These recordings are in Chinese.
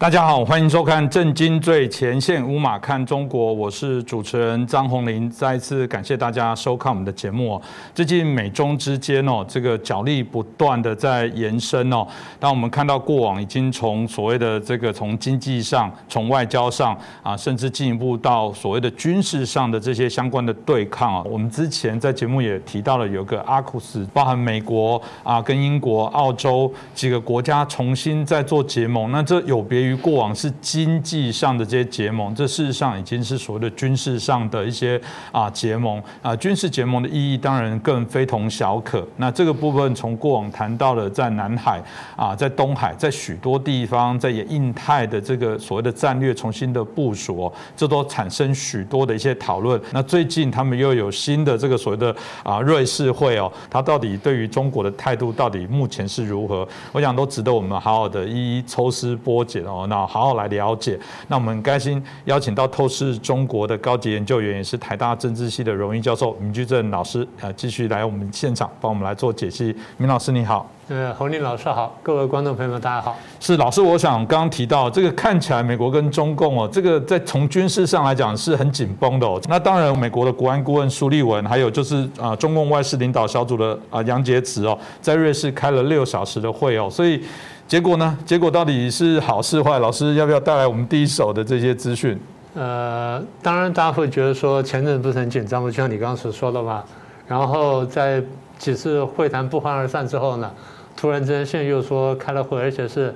大家好，欢迎收看《震惊最前线》，乌马看中国，我是主持人张宏林。再一次感谢大家收看我们的节目。最近美中之间哦，这个角力不断的在延伸哦。当我们看到过往已经从所谓的这个从经济上、从外交上啊，甚至进一步到所谓的军事上的这些相关的对抗啊。我们之前在节目也提到了，有个阿库斯，包含美国啊、跟英国、澳洲几个国家重新在做结盟。那这有别于。于过往是经济上的这些结盟，这事实上已经是所谓的军事上的一些啊结盟啊，军事结盟的意义当然更非同小可。那这个部分从过往谈到了在南海啊，在东海，在许多地方，在也印太的这个所谓的战略重新的部署哦，这都产生许多的一些讨论。那最近他们又有新的这个所谓的啊瑞士会哦，它到底对于中国的态度到底目前是如何？我想都值得我们好好的一一抽丝剥茧哦。那好好来了解。那我们很开心邀请到透视中国的高级研究员，也是台大政治系的荣誉教授明居正老师，呃，继续来我们现场帮我们来做解析。明老师你好，呃，侯林老师好，各位观众朋友们大家好。是老师，我想刚刚提到这个看起来美国跟中共哦，这个在从军事上来讲是很紧绷的哦。那当然，美国的国安顾问苏利文，还有就是啊，中共外事领导小组的啊杨洁篪哦，在瑞士开了六小时的会哦，所以。结果呢？结果到底是好是坏？老师要不要带来我们第一手的这些资讯？呃，当然大家会觉得说前阵不是很紧张吗？就像你刚刚所说的嘛。然后在几次会谈不欢而散之后呢，突然之间现在又说开了会，而且是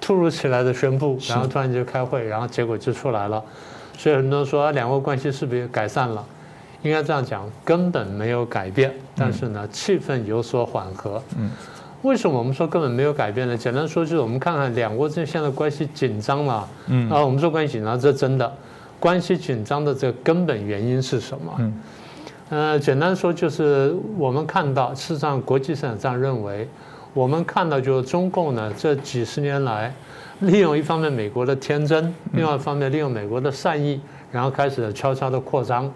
突如其来的宣布，然后突然就开会，然后结果就出来了。所以很多人说两国关系是不是改善了？应该这样讲，根本没有改变，但是呢，气氛有所缓和。嗯。为什么我们说根本没有改变呢？简单说就是我们看看两国之间现在关系紧张嘛，嗯，啊，我们说关系紧张，这真的关系紧张的这根本原因是什么？嗯，呃，简单说就是我们看到，事实上国际市场上认为，我们看到就是中共呢这几十年来，利用一方面美国的天真，另外一方面利用美国的善意，然后开始悄悄的扩张，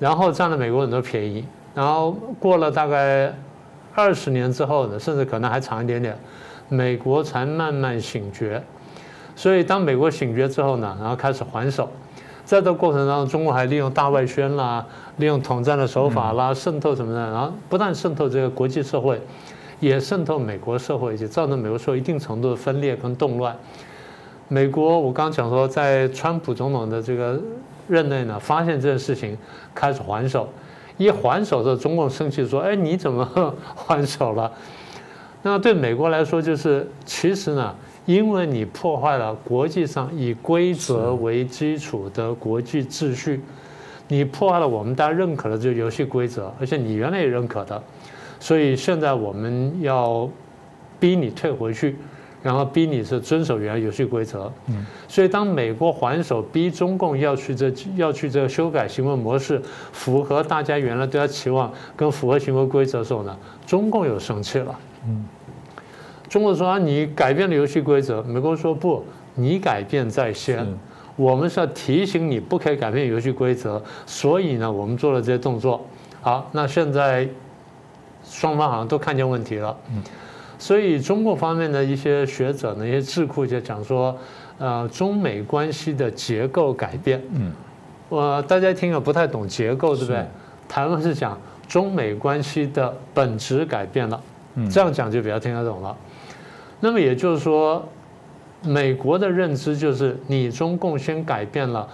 然后占了美国很多便宜，然后过了大概。二十年之后呢，甚至可能还长一点点，美国才慢慢醒觉。所以当美国醒觉之后呢，然后开始还手，在这过程当中，中国还利用大外宣啦，利用统战的手法啦，渗透什么的，然后不但渗透这个国际社会，也渗透美国社会，以及造成美国社会一定程度的分裂跟动乱。美国，我刚讲说，在川普总统的这个任内呢，发现这件事情，开始还手。一还手的时候，中共生气说：“哎，你怎么 还手了？”那对美国来说，就是其实呢，因为你破坏了国际上以规则为基础的国际秩序，你破坏了我们大家认可的这个游戏规则，而且你原来也认可的，所以现在我们要逼你退回去。然后逼你是遵守原来游戏规则，嗯，所以当美国还手逼中共要去这要去这修改行为模式，符合大家原来对他期望跟符合行为规则的时候呢，中共又生气了，嗯，中国说你改变了游戏规则，美国说不，你改变在先，我们是要提醒你不可以改变游戏规则，所以呢，我们做了这些动作，好，那现在双方好像都看见问题了，嗯。所以，中国方面的一些学者呢，一些智库就讲说，呃，中美关系的结构改变。嗯，我大家听了不太懂结构，对不对？台湾是讲中美关系的本质改变了。嗯，这样讲就比较听得懂了。那么也就是说，美国的认知就是你中共先改变了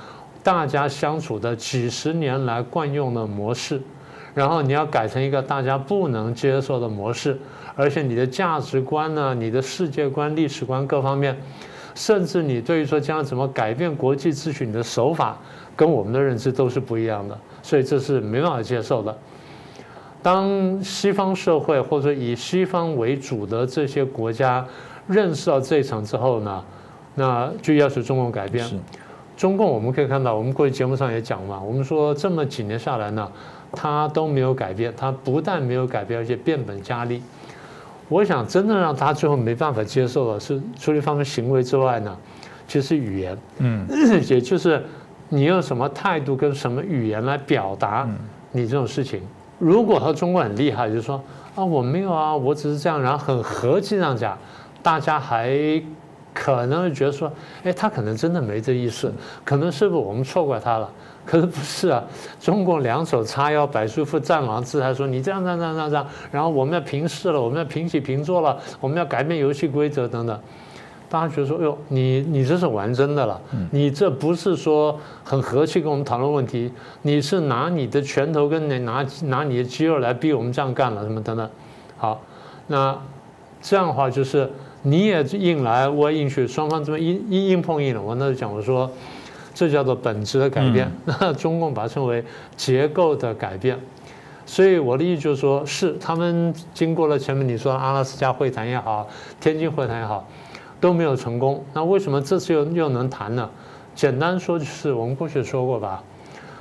大家相处的几十年来惯用的模式，然后你要改成一个大家不能接受的模式。而且你的价值观呢，你的世界观、历史观各方面，甚至你对于说将来怎么改变国际秩序，你的手法跟我们的认知都是不一样的，所以这是没办法接受的。当西方社会或者以西方为主的这些国家认识到这一层之后呢，那就要求中共改变。中共我们可以看到，我们过去节目上也讲嘛，我们说这么几年下来呢，他都没有改变，他不但没有改变，而且变本加厉。我想，真正让他最后没办法接受的是，除了一方面行为之外呢，其实语言，嗯，也就是你用什么态度跟什么语言来表达你这种事情。如果他中国很厉害，就是说啊，我没有啊，我只是这样，然后很和气这样讲，大家还可能会觉得说，哎，他可能真的没这意思，可能是不是我们错怪他了？可是不是啊？中共两手叉腰，摆出副战狼姿态，说你这样这样这样这样，然后我们要平视了，我们要平起平坐了，我们要改变游戏规则等等。大家觉得说，哎呦，你你这是玩真的了，你这不是说很和气跟我们讨论问题，你是拿你的拳头跟你拿拿你的肌肉来逼我们这样干了，什么等等。好，那这样的话就是你也硬来，我也硬去，双方这么硬硬硬碰硬了。我那就讲我说，这叫做本质的改变。那 中共把它称为结构的改变。所以我的意思就是说，是他们经过了前面你说阿拉斯加会谈也好，天津会谈也好。都没有成功，那为什么这次又又能谈呢？简单说就是我们过去说过吧，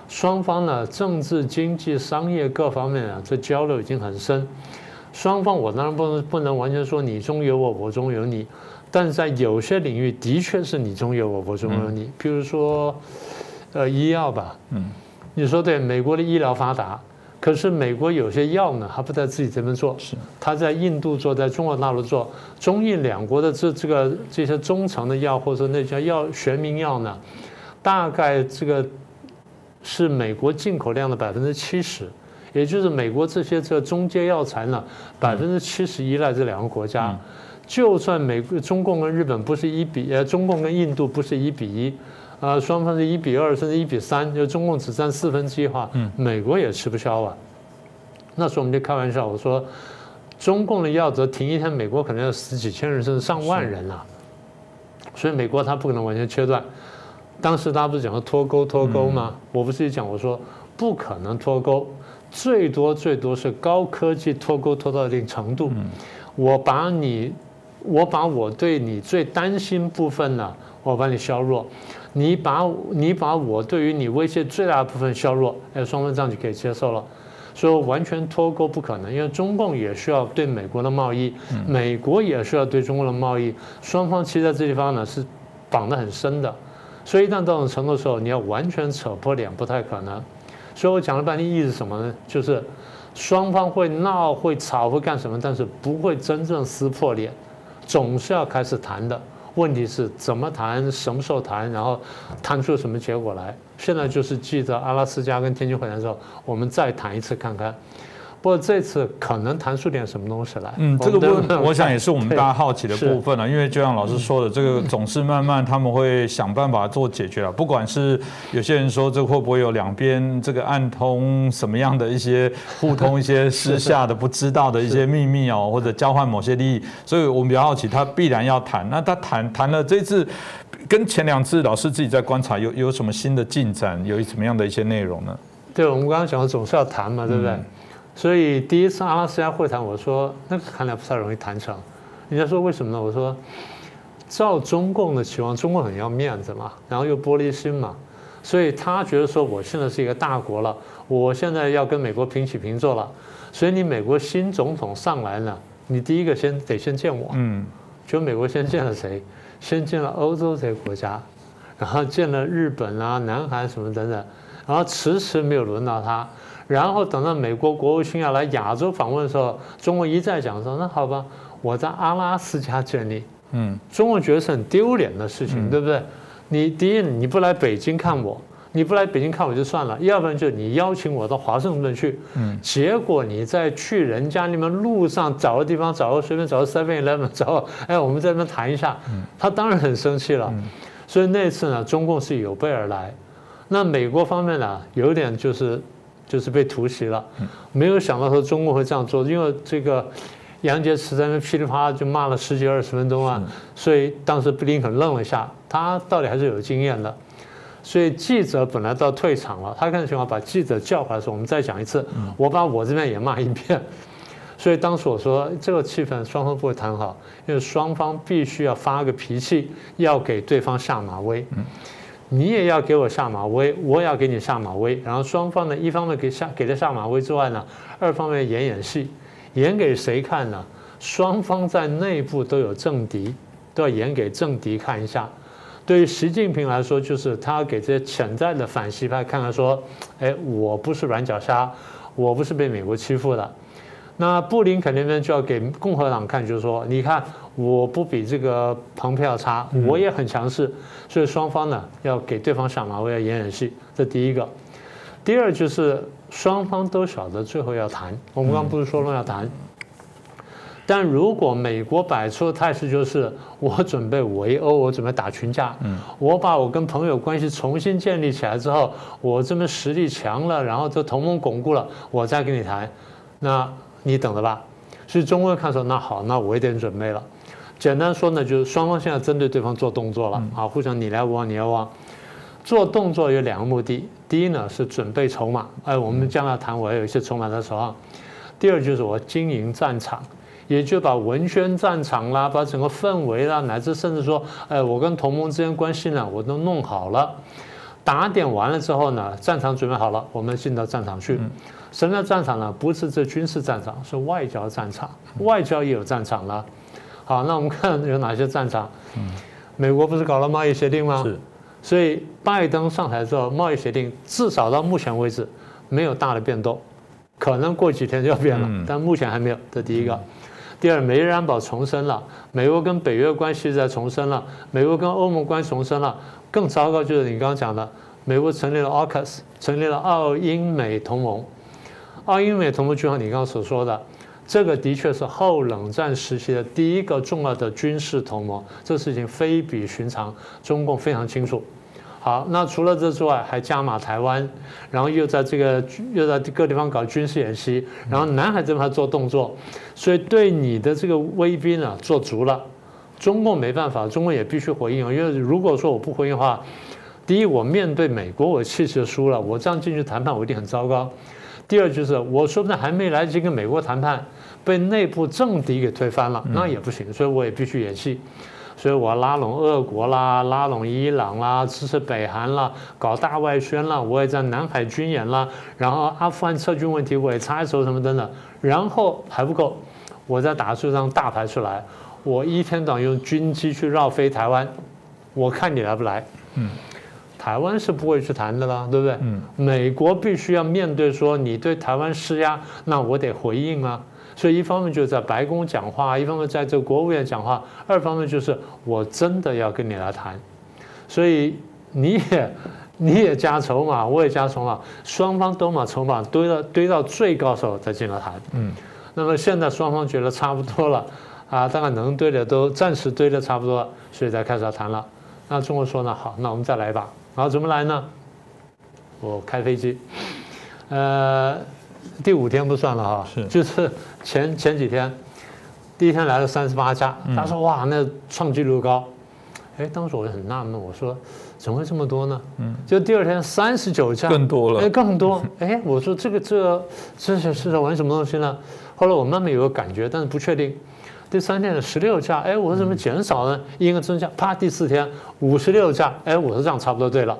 双方呢政治、经济、商业各方面啊，这交流已经很深。双方我当然不能不能完全说你中有我，我中有你，但是在有些领域的确是你中有我，我中有你。比如说，呃，医药吧，嗯，你说对，美国的医疗发达。可是美国有些药呢，还不在自己这边做，是他在印度做，在中国大陆做，中印两国的这这个这些中成的药或者那些药学名药呢，大概这个是美国进口量的百分之七十，也就是美国这些这个中间药材呢，百分之七十依赖这两个国家，就算美国中共跟日本不是一比，呃，中共跟印度不是一比一。啊，双方是一比二，甚至一比三，就中共只占四分之一的话，美国也吃不消啊。那时候我们就开玩笑，我说，中共的药则停一天，美国可能要死几千人，甚至上万人了。所以美国它不可能完全切断。当时大家不是讲说脱钩脱钩吗？我不是也讲我说不可能脱钩，最多最多是高科技脱钩脱到一定程度。我把你，我把我对你最担心部分呢，我把你削弱。你把你把我对于你威胁最大的部分削弱，哎，双方这样就可以接受了。所以完全脱钩不可能，因为中共也需要对美国的贸易，美国也需要对中国的贸易，双方其实在这地方呢是绑得很深的。所以一旦到这种程度的时候，你要完全扯破脸不太可能。所以我讲了半天意思什么呢？就是双方会闹会吵会干什么，但是不会真正撕破脸，总是要开始谈的。问题是怎么谈，什么时候谈，然后谈出什么结果来？现在就是记得阿拉斯加跟天津会谈的时候，我们再谈一次看看。不过这次可能谈出点什么东西来。嗯，这个部分我想也是我们大家好奇的部分了，因为就像老师说的，这个总是慢慢他们会想办法做解决了。不管是有些人说这会不会有两边这个暗通什么样的一些互通一些 私下的不知道的一些秘密哦，或者交换某些利益，所以我们比较好奇，他必然要谈。那他谈谈了这次，跟前两次老师自己在观察有有什么新的进展，有什么样的一些内容呢？对，我们刚刚讲的总是要谈嘛，对不对？所以第一次阿拉斯加会谈，我说那个看来不太容易谈成。人家说为什么呢？我说照中共的期望，中共很要面子嘛，然后又玻璃心嘛，所以他觉得说我现在是一个大国了，我现在要跟美国平起平坐了，所以你美国新总统上来呢，你第一个先得先见我。嗯。就美国先见了谁？先见了欧洲这些国家，然后见了日本啊、南韩什么等等，然后迟迟没有轮到他。然后等到美国国务卿要来亚洲访问的时候，中国一再讲说：“那好吧，我在阿拉斯加见你。”嗯，中国觉得是很丢脸的事情，对不对？你第一，你不来北京看我，你不来北京看我就算了，要不然就你邀请我到华盛顿去。嗯，结果你在去人家那边路上找个地方，找个随便找个 Seven Eleven 找，哎，我们在那边谈一下。嗯，他当然很生气了。所以那次呢，中共是有备而来。那美国方面呢，有点就是。就是被突袭了，没有想到说中国会这样做，因为这个杨洁篪在那噼里啪啦就骂了十几二十分钟啊，所以当时布林肯愣了一下，他到底还是有经验的，所以记者本来都要退场了，他看情况把记者叫回来说，我们再讲一次，我把我这边也骂一遍，所以当时我说这个气氛双方不会谈好，因为双方必须要发个脾气，要给对方下马威。你也要给我下马威，我也要给你下马威，然后双方呢，一方面给下给他下马威之外呢，二方面演演戏，演给谁看呢？双方在内部都有政敌，都要演给政敌看一下。对于习近平来说，就是他给这些潜在的反西派看看，说，哎，我不是软脚虾，我不是被美国欺负的。那布林肯那边就要给共和党看，就是说，你看我不比这个蓬佩奥差，我也很强势，所以双方呢要给对方下马威，要演演戏。这第一个。第二就是双方都晓得最后要谈，我们刚刚不是说了要谈？但如果美国摆出的态势就是我准备围殴，我准备打群架，我把我跟朋友关系重新建立起来之后，我这边实力强了，然后这同盟巩固了，我再跟你谈，那你等着吧。所以中国看说那好，那我有点准备了。简单说呢，就是双方现在针对对方做动作了啊，互相你来我往，你来我往。做动作有两个目的，第一呢是准备筹码，哎，我们将来谈我要有一些筹码的时候。第二就是我经营战场。也就把文宣战场啦，把整个氛围啦，乃至甚至说，哎，我跟同盟之间关系呢，我都弄好了。打点完了之后呢，战场准备好了，我们进到战场去。什么叫战场呢？不是这军事战场，是外交战场。外交也有战场了。好，那我们看有哪些战场？美国不是搞了贸易协定吗？是。所以拜登上台之后，贸易协定至少到目前为止没有大的变动，可能过几天就要变了，但目前还没有。这第一个。第二，美日安保重申了，美国跟北约关系在重申了，美国跟欧盟关系重申了。更糟糕就是你刚刚讲的，美国成立了 AUKUS，成立了澳英美同盟。澳英美同盟就像你刚刚所说的，这个的确是后冷战时期的第一个重要的军事同盟，这事情非比寻常，中共非常清楚。好，那除了这之外，还加码台湾，然后又在这个又在各地方搞军事演习，然后南海这边还做动作，所以对你的这个威逼呢做足了，中共没办法，中共也必须回应，因为如果说我不回应的话，第一我面对美国我气势就输了，我这样进去谈判我一定很糟糕；第二就是我说不定还没来得及跟美国谈判，被内部政敌给推翻了，那也不行，所以我也必须演戏。所以我要拉拢俄国啦，拉拢伊朗啦，支持北韩啦，搞大外宣啦，我也在南海军演啦，然后阿富汗撤军问题我也插手什么等等，然后还不够，我再打出张大牌出来，我一天到晚用军机去绕飞台湾，我看你来不来？嗯，台湾是不会去谈的啦，对不对？嗯，美国必须要面对说你对台湾施压，那我得回应啊。所以一方面就是在白宫讲话，一方面在这个国务院讲话，二方面就是我真的要跟你来谈，所以你也 你也加筹码，我也加筹码，双方都把筹码堆到堆到最高时候再进来谈。嗯，那么现在双方觉得差不多了，啊，大概能堆的都暂时堆的差不多了，所以才开始要谈了。那中国说呢，好，那我们再来一把，然后怎么来呢？我开飞机，呃。第五天不算了哈，是就是前前几天，第一天来了三十八架，他说哇那创纪录高，哎当时我就很纳闷，我说怎么会这么多呢？嗯，就第二天三十九家，更多了，哎更多，哎我说这个这这是是在玩什么东西呢？后来我慢慢有个感觉，但是不确定。第三天的十六架，哎我说怎么减少呢？应该增加，啪第四天五十六架，哎我说这样差不多对了。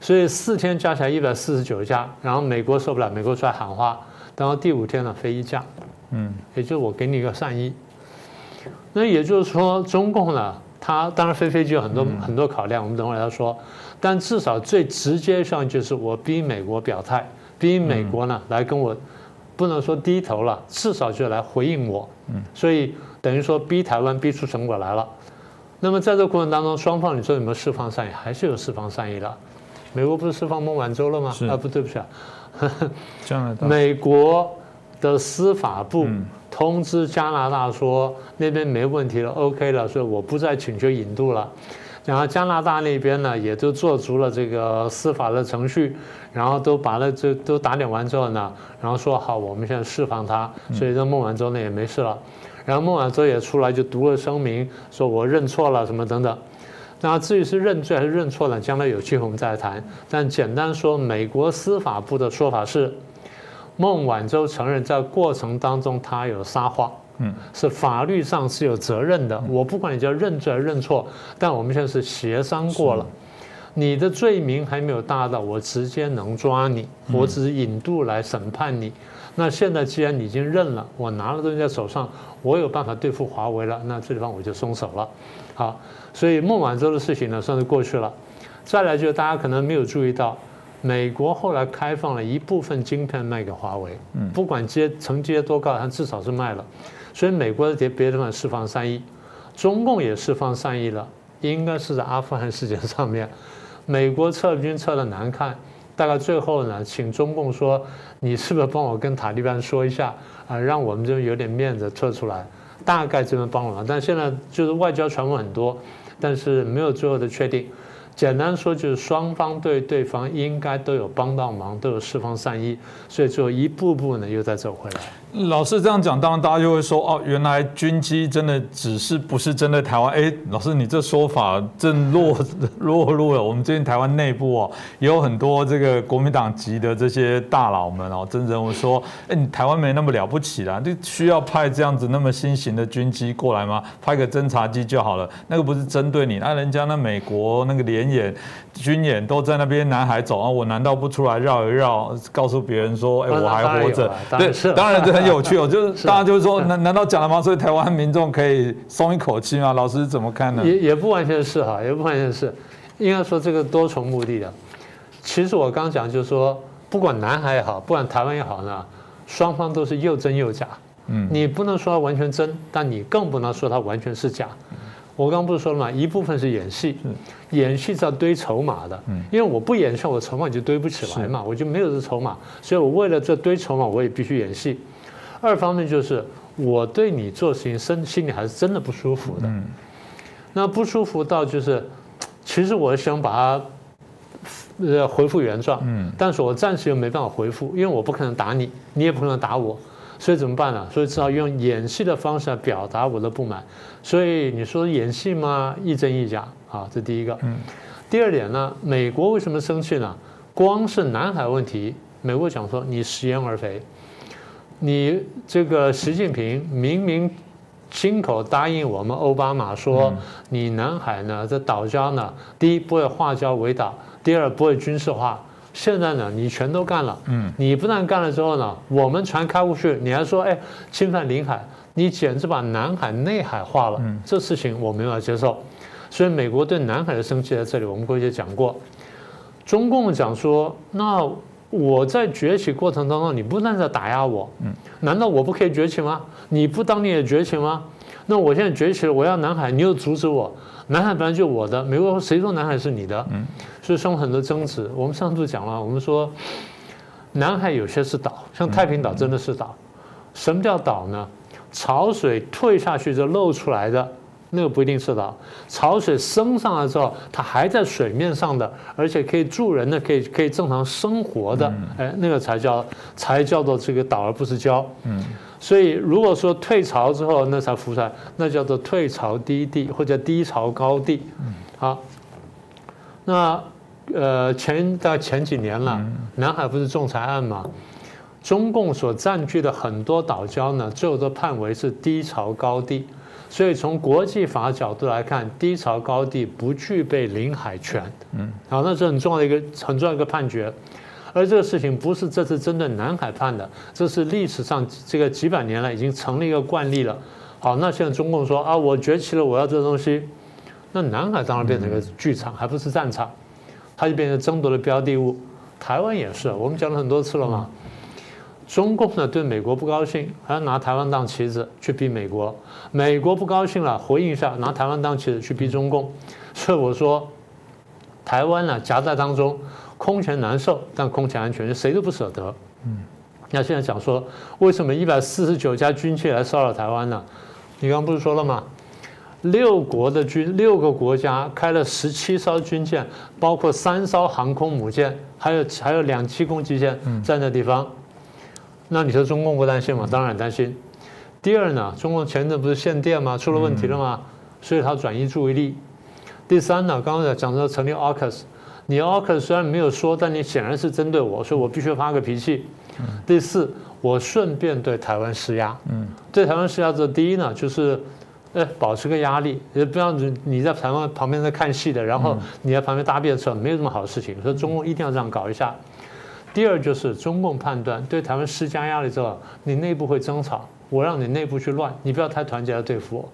所以四天加起来一百四十九架，然后美国受不了，美国出来喊话，然后第五天呢飞一架，嗯，也就是我给你一个善意。那也就是说，中共呢，它当然飞飞机有很多很多考量，我们等会儿要说，但至少最直接上就是我逼美国表态，逼美国呢来跟我，不能说低头了，至少就来回应我，嗯，所以等于说逼台湾逼出成果来了。那么在这个过程当中，双方你说有没有释放善意？还是有释放善意的。美国不是释放孟晚舟了吗？啊，不对不起啊，美国的司法部通知加拿大说那边没问题了，OK 了，所以我不再请求引渡了。然后加拿大那边呢，也都做足了这个司法的程序，然后都把那这都打点完之后呢，然后说好，我们现在释放他，所以这孟晚舟呢也没事了。然后孟晚舟也出来就读了声明，说我认错了什么等等。那至于是认罪还是认错呢？将来有机会我们再谈。但简单说，美国司法部的说法是，孟晚舟承认在过程当中他有撒谎，嗯，是法律上是有责任的。我不管你叫认罪还是认错，但我们现在是协商过了，你的罪名还没有大到我直接能抓你，我只是引渡来审判你。那现在既然你已经认了，我拿了东西在手上，我有办法对付华为了，那这地方我就松手了。好。所以孟晚舟的事情呢，算是过去了。再来就是大家可能没有注意到，美国后来开放了一部分晶片卖给华为，嗯，不管接承接多高，它至少是卖了。所以美国的别别的地方释放善意，中共也释放善意了，应该是在阿富汗事件上面，美国撤军撤的难看，大概最后呢，请中共说，你是不是帮我跟塔利班说一下啊，让我们这边有点面子撤出来，大概这边帮了忙，但现在就是外交传闻很多，但是没有最后的确定。简单说就是双方对对方应该都有帮到忙，都有释放善意，所以最后一步步呢又再走回来。老师这样讲，当然大家就会说哦，原来军机真的只是不是针对台湾？哎，老师你这说法正落 落入了我们最近台湾内部哦，也有很多这个国民党籍的这些大佬们哦，真认为说，哎，你台湾没那么了不起啦，就需要派这样子那么新型的军机过来吗？派个侦察机就好了，那个不是针对你，那人家那美国那个联演军演都在那边南海走啊，我难道不出来绕一绕，告诉别人说，哎，我还活着？对，当然这。很有趣哦，就是大家就是说，难难道讲了吗？所以台湾民众可以松一口气吗？老师怎么看呢？也也不完全是哈，也不完全是，应该说这个多重目的的。其实我刚讲就是说，不管南海也好，不管台湾也好呢，双方都是又真又假。嗯，你不能说它完全真，但你更不能说它完全是假。我刚不是说了吗？一部分是演戏，演戏是要堆筹码的。嗯，因为我不演戏，我筹码就堆不起来嘛，我就没有这筹码，所以我为了这堆筹码，我也必须演戏。二方面就是我对你做事情，心心里还是真的不舒服的。嗯，那不舒服到就是，其实我想把它呃回复原状。嗯，但是我暂时又没办法回复，因为我不可能打你，你也不可能打我，所以怎么办呢？所以只好用演戏的方式来表达我的不满。所以你说演戏吗？一真一假啊，这第一个。嗯，第二点呢，美国为什么生气呢？光是南海问题，美国讲说你食言而肥。你这个习近平明明亲口答应我们奥巴马说，你南海呢这岛礁呢，第一不会化礁为岛，第二不会军事化。现在呢你全都干了，嗯，你不但干了之后呢，我们船开过去，你还说哎侵犯领海，你简直把南海内海化了，这事情我没法接受。所以美国对南海的生气在这里，我们过去讲过。中共讲说那。我在崛起过程当中，你不断在打压我，嗯，难道我不可以崛起吗？你不当你也崛起吗？那我现在崛起了，我要南海，你又阻止我，南海本来就我的，美国谁说南海是你的？嗯，所以生很多争执。我们上次讲了，我们说南海有些是岛，像太平岛真的是岛。什么叫岛呢？潮水退下去就露出来的。那个不一定是岛，潮水升上来之后，它还在水面上的，而且可以住人的，可以可以正常生活的，哎，那个才叫才叫做这个岛，而不是礁。嗯，所以如果说退潮之后那才浮出来，那叫做退潮低地或者低潮高地。嗯，好，那呃前大概前几年了，南海不是仲裁案嘛，中共所占据的很多岛礁呢，最后都判为是低潮高地。所以从国际法角度来看，低潮高地不具备领海权。嗯，好，那是很重要的一个很重要的一个判决。而这个事情不是这次针对南海判的，这是历史上这个几百年来已经成了一个惯例了。好，那现在中共说啊，我崛起了，我要这东西，那南海当然变成一个剧场，还不是战场，它就变成争夺的标的物。台湾也是，我们讲了很多次了嘛。中共呢对美国不高兴，还要拿台湾当棋子去逼美国；美国不高兴了，回应一下，拿台湾当棋子去逼中共。所以我说，台湾呢夹在当中，空前难受，但空前安全，谁都不舍得。嗯，那现在讲说，为什么一百四十九家军舰来骚扰台湾呢？你刚刚不是说了吗？六国的军，六个国家开了十七艘军舰，包括三艘航空母舰，还有还有两栖攻击舰在那地方。那你说中共不担心吗？当然担心。第二呢，中共前阵不是限电吗？出了问题了吗？所以他转移注意力。第三呢，刚刚讲到成立 AUKUS，你 AUKUS 虽然没有说，但你显然是针对我，所以我必须发个脾气。第四，我顺便对台湾施压。嗯，对台湾施压，这第一呢，就是，呃，保持个压力，也不要你你在台湾旁边在看戏的，然后你在旁边搭便车，没有这么好的事情。所以中共一定要这样搞一下。第二就是中共判断对台湾施加压力之后，你内部会争吵，我让你内部去乱，你不要太团结来对付我。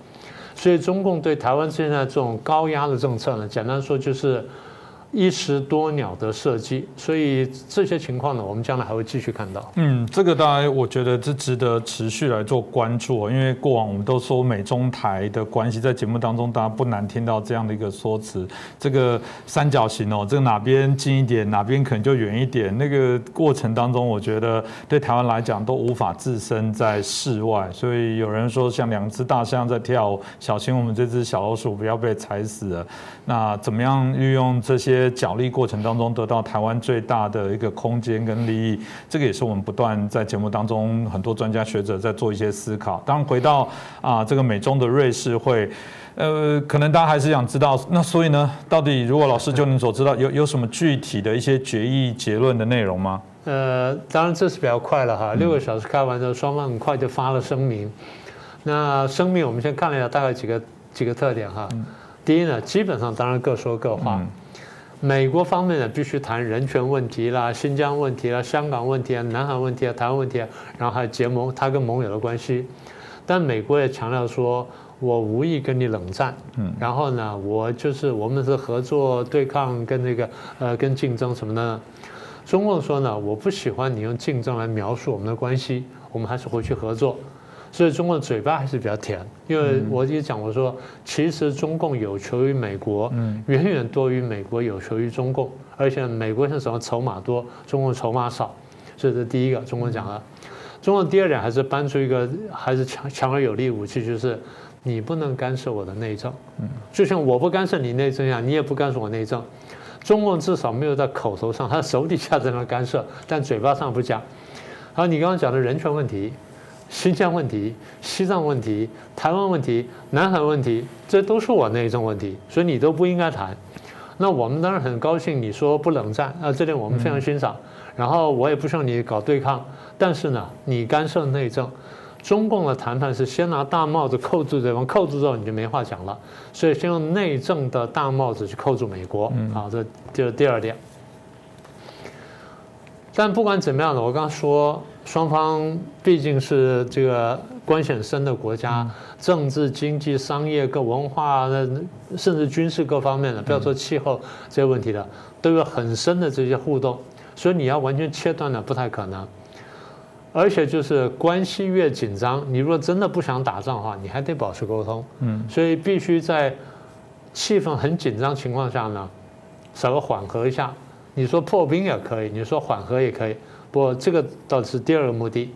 所以中共对台湾现在这种高压的政策呢，简单说就是一石多鸟的设计，所以这些情况呢，我们将来还会继续看到。嗯，这个当然，我觉得这值得持续来做关注，因为过往我们都说美中台的关系，在节目当中大家不难听到这样的一个说辞，这个三角形哦，这个哪边近一点，哪边可能就远一点，那个过程当中，我觉得对台湾来讲都无法置身在室外，所以有人说像两只大象在跳舞，小心我们这只小老鼠不要被踩死了。那怎么样运用这些角力过程当中得到台湾最大的一个空间跟利益？这个也是我们不断在节目当中很多专家学者在做一些思考。当然回到啊这个美中的瑞士会，呃，可能大家还是想知道，那所以呢，到底如果老师就您所知道，有有什么具体的一些决议结论的内容吗？呃，当然这是比较快了哈，六个小时开完之后，双方很快就发了声明。那声明我们先看了一下，大概几个几个特点哈。第一呢，基本上当然各说各话。美国方面呢，必须谈人权问题啦、新疆问题啦、香港问题啊、南海问题啊、台湾问题啊，然后还有结盟，他跟盟友的关系。但美国也强调说，我无意跟你冷战。嗯。然后呢，我就是我们是合作对抗跟那个呃跟竞争什么的。中共说呢，我不喜欢你用竞争来描述我们的关系，我们还是回去合作。所以中共嘴巴还是比较甜，因为我也讲过说，其实中共有求于美国，远远多于美国有求于中共，而且美国是什么筹码多，中共筹码少，这是第一个。中共讲了，中共第二点还是搬出一个还是强强而有力武器，就是你不能干涉我的内政，就像我不干涉你内政一样，你也不干涉我内政。中共至少没有在口头上，他手底下在那干涉，但嘴巴上不讲。好，你刚刚讲的人权问题。新疆问题、西藏问题、台湾问题、南海问题，这都是我内政问题，所以你都不应该谈。那我们当然很高兴，你说不冷战，啊，这点我们非常欣赏。然后我也不希望你搞对抗，但是呢，你干涉内政，中共的谈判是先拿大帽子扣住对方，扣住之后你就没话讲了。所以先用内政的大帽子去扣住美国，好，这就是第二点。但不管怎么样呢，我刚说。双方毕竟是这个关系很深的国家，政治、经济、商业各文化，甚至军事各方面的，不要说气候这些问题的，都有很深的这些互动，所以你要完全切断了，不太可能。而且就是关系越紧张，你如果真的不想打仗的话，你还得保持沟通。嗯，所以必须在气氛很紧张情况下呢，稍微缓和一下。你说破冰也可以，你说缓和也可以。不，这个倒是第二个目的，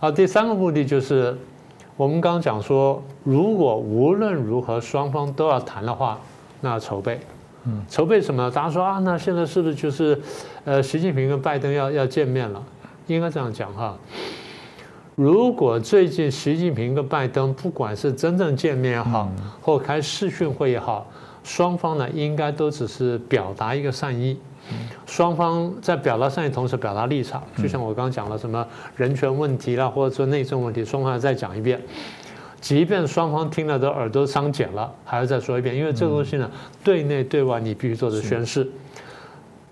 啊，第三个目的就是，我们刚刚讲说，如果无论如何双方都要谈的话，那筹备，嗯，筹备什么？大家说啊，那现在是不是就是，呃，习近平跟拜登要要见面了？应该这样讲哈，如果最近习近平跟拜登不管是真正见面也好，或开视讯会也好，双方呢应该都只是表达一个善意。双方在表达善意同时表达立场，就像我刚刚讲了什么人权问题啦，或者说内政问题，双方要再讲一遍。即便双方听了都耳朵伤茧了，还要再说一遍，因为这个东西呢，对内对外你必须做的宣誓。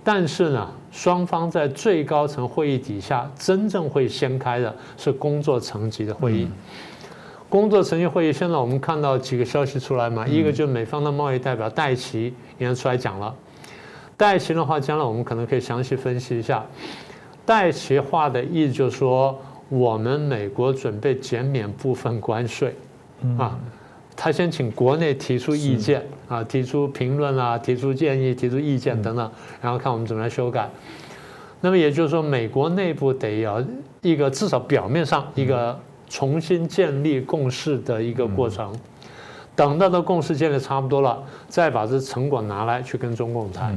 但是呢，双方在最高层会议底下，真正会掀开的是工作层级的会议。工作层级会议，现在我们看到几个消息出来嘛，一个就是美方的贸易代表戴奇也出来讲了。戴奇的话，将来我们可能可以详细分析一下。戴奇话的意思就是说，我们美国准备减免部分关税，啊，他先请国内提出意见啊，提出评论啊，提出建议，提出意见等等，然后看我们怎么来修改。那么也就是说，美国内部得要一个至少表面上一个重新建立共识的一个过程。等到的共识建立差不多了，再把这成果拿来去跟中共谈。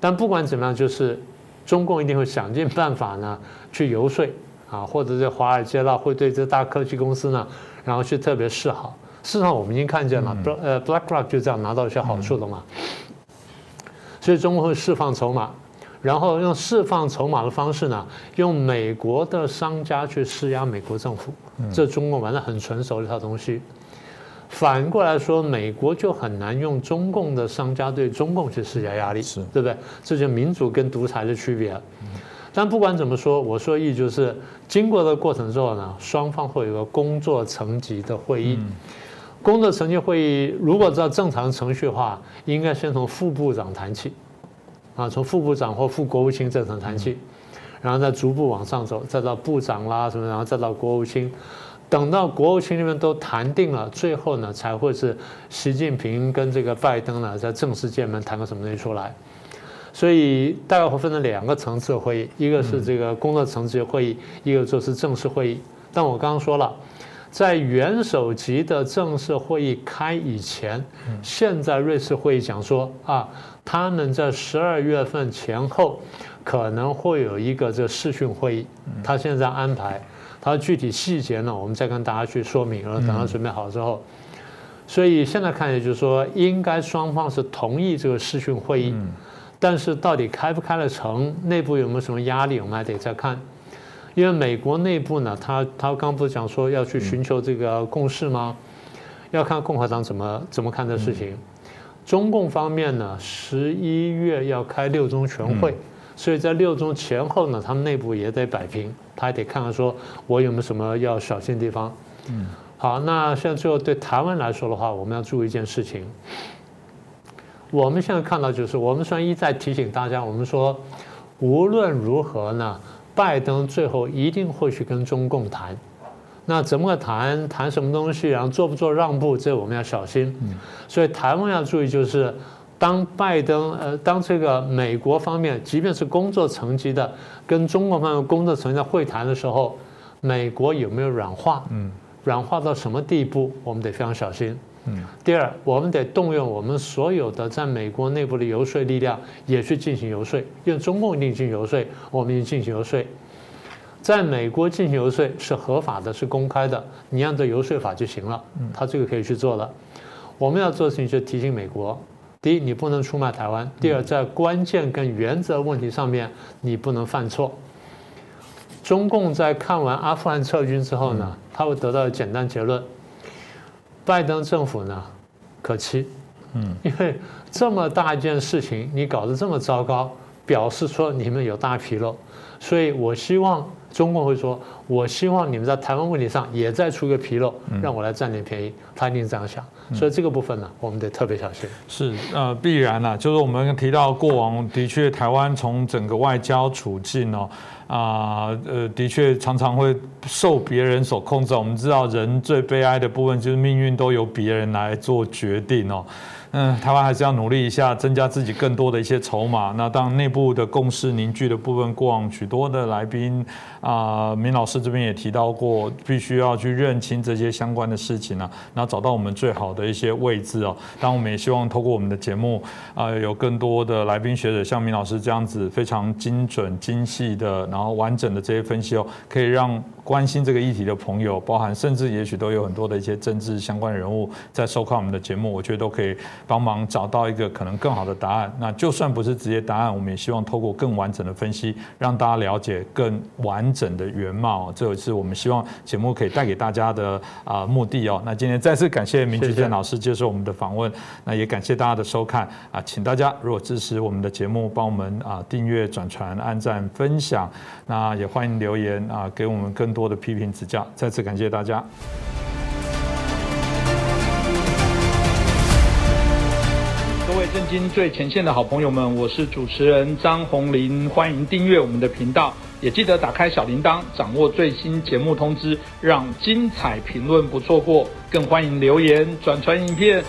但不管怎么样，就是中共一定会想尽办法呢，去游说啊，或者在华尔街啦，会对这大科技公司呢，然后去特别示好。事实上，我们已经看见了，呃，BlackRock 就这样拿到一些好处了嘛。所以中共会释放筹码，然后用释放筹码的方式呢，用美国的商家去施压美国政府。这中共玩的很纯熟的一套东西。反过来说，美国就很难用中共的商家对中共去施加压力，对不对？这就民主跟独裁的区别。但不管怎么说，我说意就是，经过的过程之后呢，双方会有个工作层级的会议。工作层级会议如果照正常程序的话，应该先从副部长谈起，啊，从副部长或副国务卿这层谈起，然后再逐步往上走，再到部长啦什么，然后再到国务卿。等到国务卿那边都谈定了，最后呢才会是习近平跟这个拜登呢在正式见面谈个什么东西出来。所以大概会分成两个层次会议，一个是这个工作层级会议，一个就是正式会议。但我刚刚说了，在元首级的正式会议开以前，现在瑞士会议讲说啊，他们在十二月份前后可能会有一个这视讯会议，他现在安排。他具体细节呢，我们再跟大家去说明。然后等他准备好之后，所以现在看也就是说，应该双方是同意这个视讯会议，但是到底开不开得成，内部有没有什么压力，我们还得再看。因为美国内部呢，他他刚不是讲说要去寻求这个共识吗？要看共和党怎么怎么看这事情。中共方面呢，十一月要开六中全会。所以在六中前后呢，他们内部也得摆平，他还得看看说我有没有什么要小心的地方。嗯，好，那现在最后对台湾来说的话，我们要注意一件事情。我们现在看到就是，我们虽然一再提醒大家，我们说无论如何呢，拜登最后一定会去跟中共谈。那怎么谈？谈什么东西？然后做不做让步？这我们要小心。所以台湾要注意就是。当拜登呃，当这个美国方面，即便是工作层级的跟中国方面工作层级的会谈的时候，美国有没有软化？嗯，软化到什么地步？我们得非常小心。嗯，第二，我们得动用我们所有的在美国内部的游说力量，也去进行游说。因为中共一定进行游说，我们也进行游说。在美国进行游说是合法的，是公开的，你按照游说法就行了。嗯，他这个可以去做的。我们要做的事情就提醒美国。第一，你不能出卖台湾；第二，在关键跟原则问题上面，你不能犯错。中共在看完阿富汗撤军之后呢，他会得到简单结论：拜登政府呢可期。嗯，因为这么大一件事情，你搞得这么糟糕，表示说你们有大纰漏。所以我希望中共会说：我希望你们在台湾问题上也再出个纰漏，让我来占点便宜。他一定这样想。所以这个部分呢，我们得特别小心。是呃，必然啊，就是我们提到过往的确，台湾从整个外交处境哦，啊呃，的确常常会受别人所控制。我们知道，人最悲哀的部分就是命运都由别人来做决定哦。嗯，台湾还是要努力一下，增加自己更多的一些筹码。那当内部的共识凝聚的部分，过往许多的来宾啊，明老师这边也提到过，必须要去认清这些相关的事情啊，然后找到我们最好的一些位置哦。当我们也希望透过我们的节目啊，有更多的来宾学者，像明老师这样子非常精准、精细的，然后完整的这些分析哦，可以让关心这个议题的朋友，包含甚至也许都有很多的一些政治相关人物在收看我们的节目，我觉得都可以。帮忙找到一个可能更好的答案。那就算不是直接答案，我们也希望透过更完整的分析，让大家了解更完整的原貌。这也是我们希望节目可以带给大家的啊目的哦。那今天再次感谢明志健老师接受我们的访问，那也感谢大家的收看啊，请大家如果支持我们的节目，帮我们啊订阅、转传、按赞、分享。那也欢迎留言啊，给我们更多的批评指教。再次感谢大家。各位震惊最前线的好朋友们，我是主持人张宏林，欢迎订阅我们的频道，也记得打开小铃铛，掌握最新节目通知，让精彩评论不错过，更欢迎留言转传影片。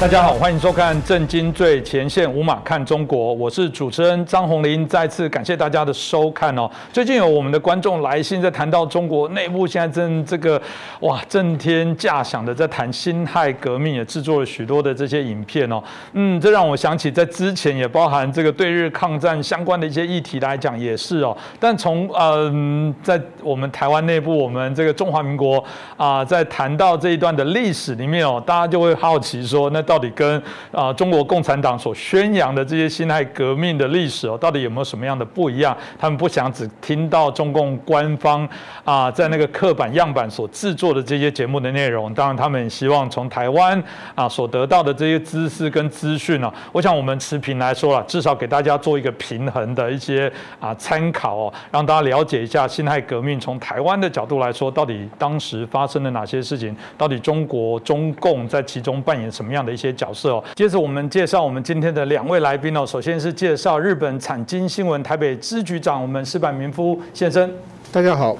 大家好，欢迎收看《震惊最前线》，五马看中国，我是主持人张宏林。再次感谢大家的收看哦。最近有我们的观众来信，在谈到中国内部现在正这个哇震天价响的，在谈辛亥革命，也制作了许多的这些影片哦。嗯，这让我想起在之前也包含这个对日抗战相关的一些议题来讲，也是哦。但从嗯在我们台湾内部，我们这个中华民国啊，在谈到这一段的历史里面哦，大家就会好奇说那。到底跟啊中国共产党所宣扬的这些辛亥革命的历史哦，到底有没有什么样的不一样？他们不想只听到中共官方啊在那个刻板样板所制作的这些节目的内容，当然他们希望从台湾啊所得到的这些知识跟资讯呢，我想我们持平来说了，至少给大家做一个平衡的一些啊参考哦，让大家了解一下辛亥革命从台湾的角度来说，到底当时发生了哪些事情，到底中国中共在其中扮演什么样的些角色哦。接着我们介绍我们今天的两位来宾哦，首先是介绍日本产经新闻台北支局长我们石板民夫先生，大家好。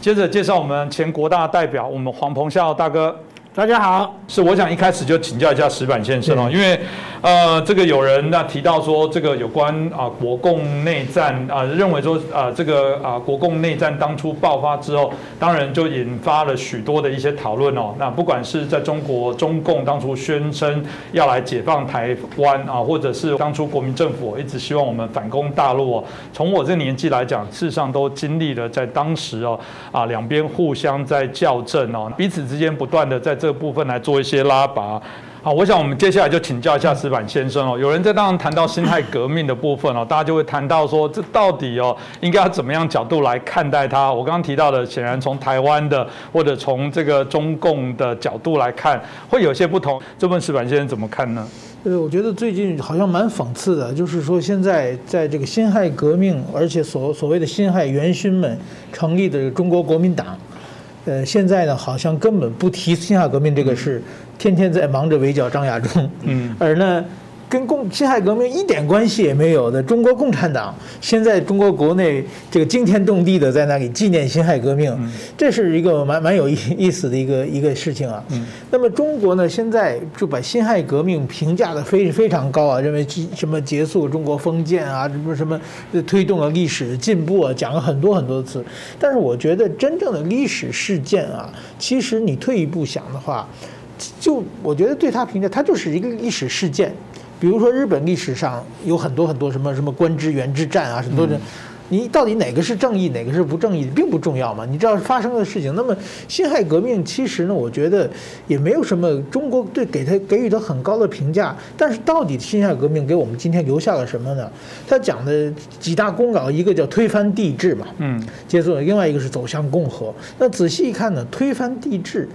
接着介绍我们前国大代表我们黄鹏孝大哥。大家好，是我想一开始就请教一下石板先生哦，因为呃，这个有人那提到说，这个有关啊国共内战啊，认为说啊这个啊国共内战当初爆发之后，当然就引发了许多的一些讨论哦。那不管是在中国中共当初宣称要来解放台湾啊，或者是当初国民政府一直希望我们反攻大陆哦，从我这年纪来讲，事实上都经历了在当时哦啊两边互相在校正哦，彼此之间不断的在。这个部分来做一些拉拔，好，我想我们接下来就请教一下石板先生哦。有人在当然谈到辛亥革命的部分哦，大家就会谈到说，这到底哦应该要怎么样角度来看待它？我刚刚提到的，显然从台湾的或者从这个中共的角度来看，会有些不同。这问石板先生怎么看呢？呃，我觉得最近好像蛮讽刺的，就是说现在在这个辛亥革命，而且所所谓的辛亥元勋们成立的中国国民党。呃，现在呢，好像根本不提辛亥革命这个事，天天在忙着围剿张亚中，嗯，而呢。跟共辛亥革命一点关系也没有的中国共产党，现在中国国内这个惊天动地的在那里纪念辛亥革命，这是一个蛮蛮有意 意思的一个一个事情啊。那么中国呢，现在就把辛亥革命评价的非非常高啊，认为什么结束中国封建啊，什么什么推动了历史的进步啊，讲了很多很多次。但是我觉得真正的历史事件啊，其实你退一步想的话，就我觉得对他评价，他就是一个历史事件。比如说，日本历史上有很多很多什么什么官之源之战啊，很多人，你到底哪个是正义，哪个是不正义，并不重要嘛。你知道发生的事情。那么辛亥革命其实呢，我觉得也没有什么中国对给他给予他很高的评价。但是到底辛亥革命给我们今天留下了什么呢？他讲的几大功劳，一个叫推翻帝制嘛，嗯，接着另外一个是走向共和。那仔细一看呢，推翻帝制。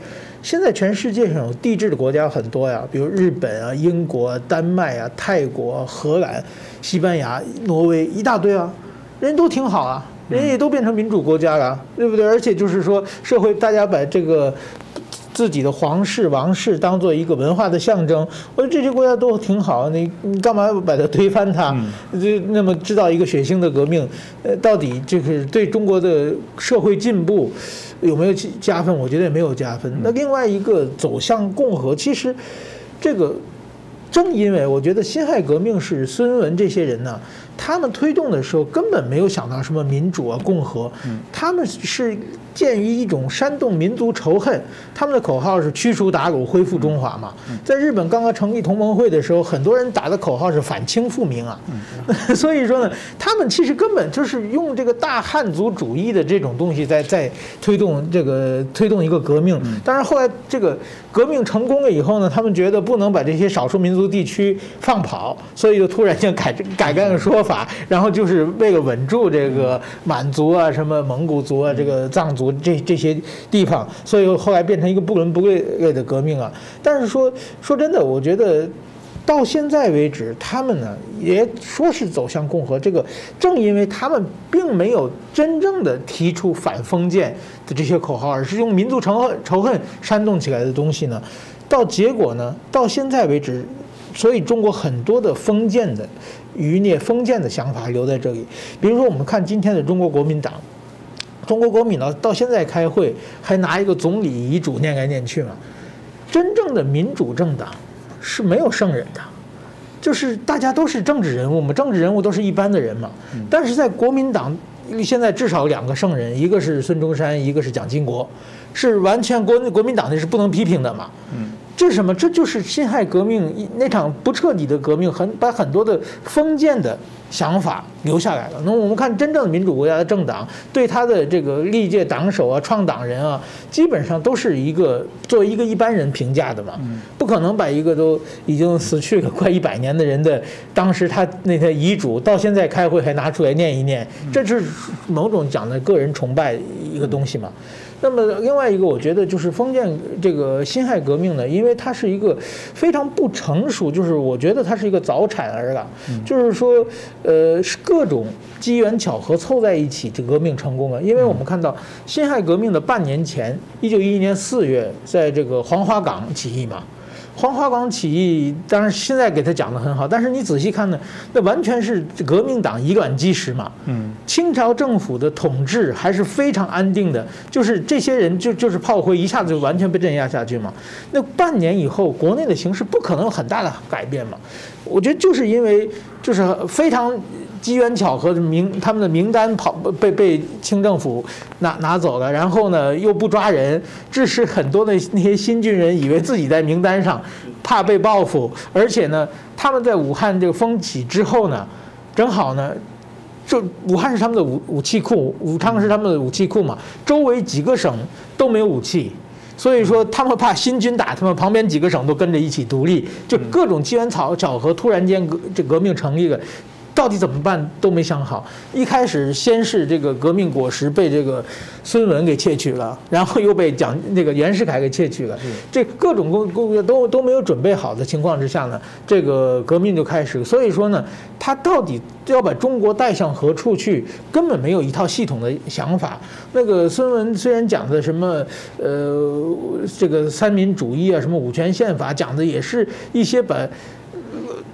现在全世界上有帝制的国家很多呀，比如日本啊、英国、丹麦啊、泰国、荷兰、西班牙、挪威，一大堆啊，人都挺好啊，人也都变成民主国家了，对不对？而且就是说，社会大家把这个自己的皇室、王室当做一个文化的象征，我觉得这些国家都挺好，你你干嘛要把它推翻它？就那么制造一个血腥的革命，呃，到底这个对中国的社会进步？有没有加分？我觉得也没有加分。那另外一个走向共和，其实这个正因为我觉得辛亥革命是孙文这些人呢，他们推动的时候根本没有想到什么民主啊、共和，他们是。鉴于一种煽动民族仇恨，他们的口号是驱除鞑虏，恢复中华嘛。在日本刚刚成立同盟会的时候，很多人打的口号是反清复明啊。所以说呢，他们其实根本就是用这个大汉族主义的这种东西在在推动这个推动一个革命。但是后来这个革命成功了以后呢，他们觉得不能把这些少数民族地区放跑，所以就突然间改改改了说法，然后就是为了稳住这个满族啊、什么蒙古族啊、这个藏族。这这些地方，所以后来变成一个不伦不类的革命啊。但是说说真的，我觉得到现在为止，他们呢也说是走向共和。这个正因为他们并没有真正的提出反封建的这些口号，而是用民族仇恨仇恨煽动起来的东西呢，到结果呢，到现在为止，所以中国很多的封建的余孽、封建的想法留在这里。比如说，我们看今天的中国国民党。中国国民党到现在开会还拿一个总理遗嘱念来念去嘛？真正的民主政党是没有圣人的，就是大家都是政治人物嘛，政治人物都是一般的人嘛。但是在国民党，现在至少两个圣人，一个是孙中山，一个是蒋经国，是完全国国民党的是不能批评的嘛。这是什么？这就是辛亥革命那场不彻底的革命，很把很多的封建的想法留下来了。那我们看真正的民主国家的政党，对他的这个历届党首啊、创党人啊，基本上都是一个作为一个一般人评价的嘛，不可能把一个都已经死去了快一百年的人的当时他那些遗嘱到现在开会还拿出来念一念，这是某种讲的个人崇拜一个东西嘛。那么另外一个，我觉得就是封建这个辛亥革命呢，因为它是一个非常不成熟，就是我觉得它是一个早产儿了，就是说，呃，是各种机缘巧合凑在一起，这革命成功了。因为我们看到辛亥革命的半年前，一九一一年四月，在这个黄花岗起义嘛。黄花岗起义，当然现在给他讲的很好，但是你仔细看呢，那完全是革命党以卵击石嘛。嗯，清朝政府的统治还是非常安定的，就是这些人就就是炮灰，一下子就完全被镇压下去嘛。那半年以后，国内的形势不可能有很大的改变嘛。我觉得就是因为就是非常。机缘巧合名，他们的名单跑被被清政府拿拿走了，然后呢又不抓人，致使很多的那些新军人以为自己在名单上，怕被报复，而且呢他们在武汉这个风起之后呢，正好呢，就武汉是他们的武武器库，武昌是他们的武器库嘛，周围几个省都没有武器，所以说他们怕新军打他们，旁边几个省都跟着一起独立，就各种机缘巧巧合，突然间革这革命成立了。到底怎么办都没想好。一开始先是这个革命果实被这个孙文给窃取了，然后又被蒋那个袁世凯给窃取了。这各种工工作都都没有准备好的情况之下呢，这个革命就开始。所以说呢，他到底要把中国带向何处去，根本没有一套系统的想法。那个孙文虽然讲的什么呃这个三民主义啊，什么五权宪法，讲的也是一些把。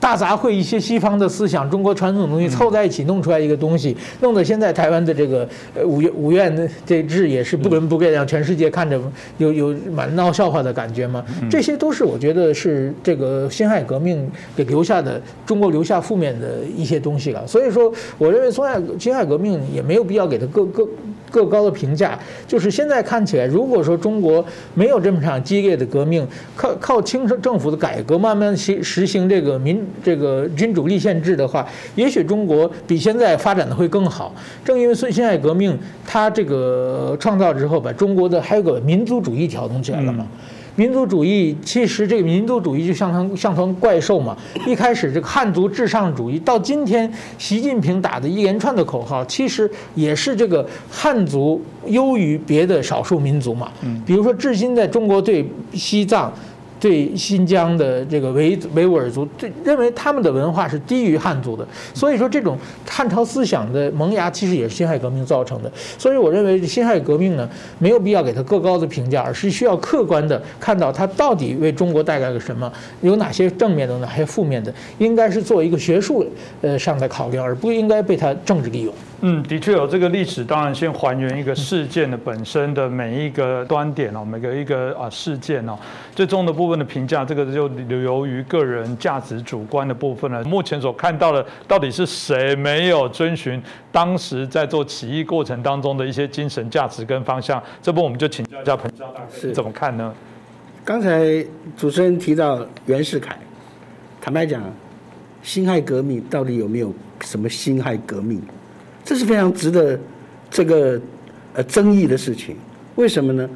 大杂烩一些西方的思想，中国传统东西凑在一起弄出来一个东西，弄得现在台湾的这个呃五院五院的这制也是不伦不类，让全世界看着有有蛮闹笑话的感觉嘛。这些都是我觉得是这个辛亥革命给留下的中国留下负面的一些东西了。所以说，我认为辛亥辛亥革命也没有必要给他各各。更高的评价，就是现在看起来，如果说中国没有这么场激烈的革命，靠靠清政府的改革，慢慢实实行这个民这个君主立宪制的话，也许中国比现在发展的会更好。正因为孙辛亥革命，他这个创造之后，把中国的还有个民族主义调动起来了嘛。民族主义其实这个民族主义就像成像成怪兽嘛。一开始这个汉族至上主义，到今天习近平打的一连串的口号，其实也是这个汉族优于别的少数民族嘛。比如说至今在中国对西藏。对新疆的这个维维吾尔族，对认为他们的文化是低于汉族的，所以说这种汉朝思想的萌芽，其实也是辛亥革命造成的。所以我认为辛亥革命呢，没有必要给他过高的评价，而是需要客观的看到它到底为中国带来了什么，有哪些正面的，哪些负面的，应该是做一个学术呃上的考量，而不应该被他政治利用。嗯，的确有这个历史，当然先还原一个事件的本身的每一个端点哦，每个一个啊事件哦，最终的部分的评价，这个就由于个人价值主观的部分了。目前所看到的，到底是谁没有遵循当时在做起义过程当中的一些精神价值跟方向？这不我们就请教一下彭教大哥，你怎么看呢？刚才主持人提到袁世凯，坦白讲，辛亥革命到底有没有什么辛亥革命？这是非常值得这个呃争议的事情，为什么呢？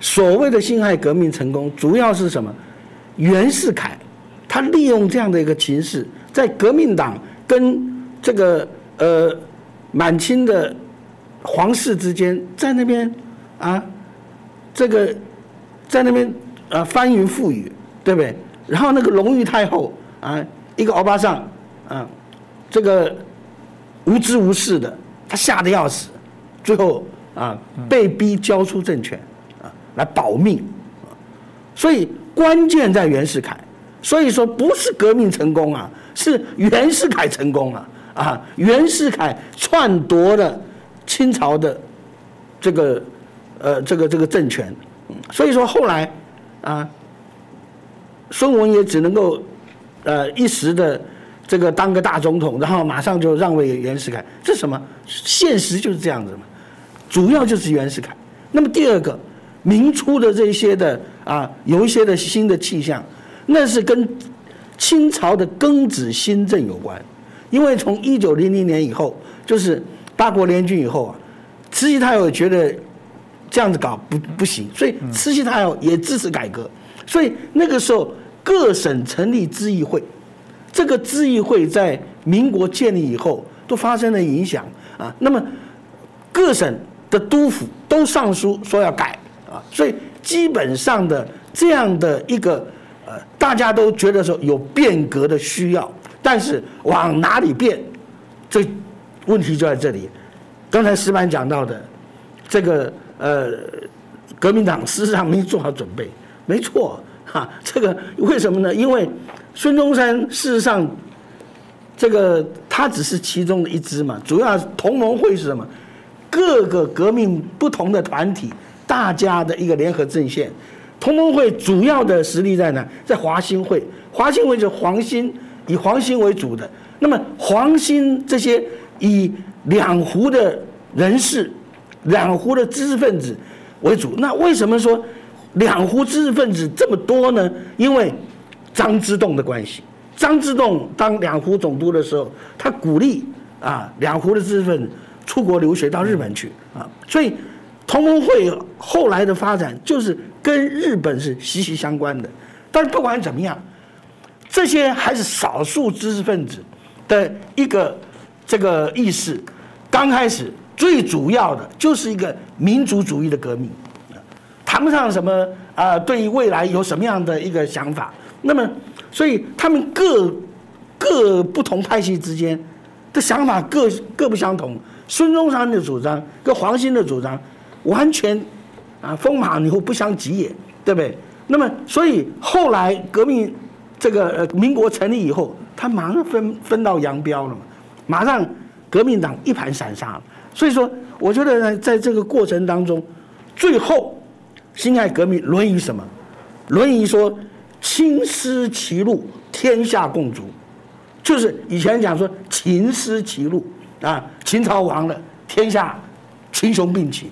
所谓的辛亥革命成功，主要是什么？袁世凯他利用这样的一个形势，在革命党跟这个呃满清的皇室之间，在那边啊，这个在那边啊翻云覆雨，对不对？然后那个隆裕太后啊，一个欧巴桑啊，这个。无知无识的，他吓得要死，最后啊被逼交出政权啊来保命，所以关键在袁世凯，所以说不是革命成功啊，是袁世凯成功了啊，袁世凯篡夺了清朝的这个呃这个这个政权，所以说后来啊孙文也只能够呃一时的。这个当个大总统，然后马上就让位袁世凯，这什么？现实就是这样子嘛。主要就是袁世凯。那么第二个，明初的这些的啊有一些的新的气象，那是跟清朝的庚子新政有关。因为从一九零零年以后，就是八国联军以后啊，慈禧太后觉得这样子搞不不行，所以慈禧太后也支持改革。所以那个时候各省成立咨议会，这个咨议会在民国建立以后都发生了影响啊。那么各省的督府都上书说要改啊，所以基本上的这样的一个呃，大家都觉得说有变革的需要。但是往哪里变，这问题就在这里。刚才石板讲到的，这个呃，革命党事实上没做好准备，没错哈。这个为什么呢？因为孙中山事实上，这个他只是其中的一支嘛。主要同盟会是什么？各个革命不同的团体，大家的一个联合阵线。同盟会主要的实力在哪？在华兴会。华兴会就黄兴。以黄兴为主的，那么黄兴这些以两湖的人士、两湖的知识分子为主，那为什么说两湖知识分子这么多呢？因为张之洞的关系。张之洞当两湖总督的时候，他鼓励啊两湖的知识分子出国留学到日本去啊，所以同盟会后来的发展就是跟日本是息息相关的。但是不管怎么样。这些还是少数知识分子的一个这个意识，刚开始最主要的就是一个民族主义的革命，谈不上什么啊，对于未来有什么样的一个想法。那么，所以他们各各不同派系之间的想法各各不相同。孙中山的主张跟黄兴的主张完全啊风马牛不相及也，对不对？那么，所以后来革命。这个呃，民国成立以后，他马上分分道扬镳了嘛，马上革命党一盘散沙。所以说，我觉得呢，在这个过程当中，最后辛亥革命论于什么？论于说青丝其路，天下共逐，就是以前讲说秦失其路啊，秦朝亡了，天下群雄并起。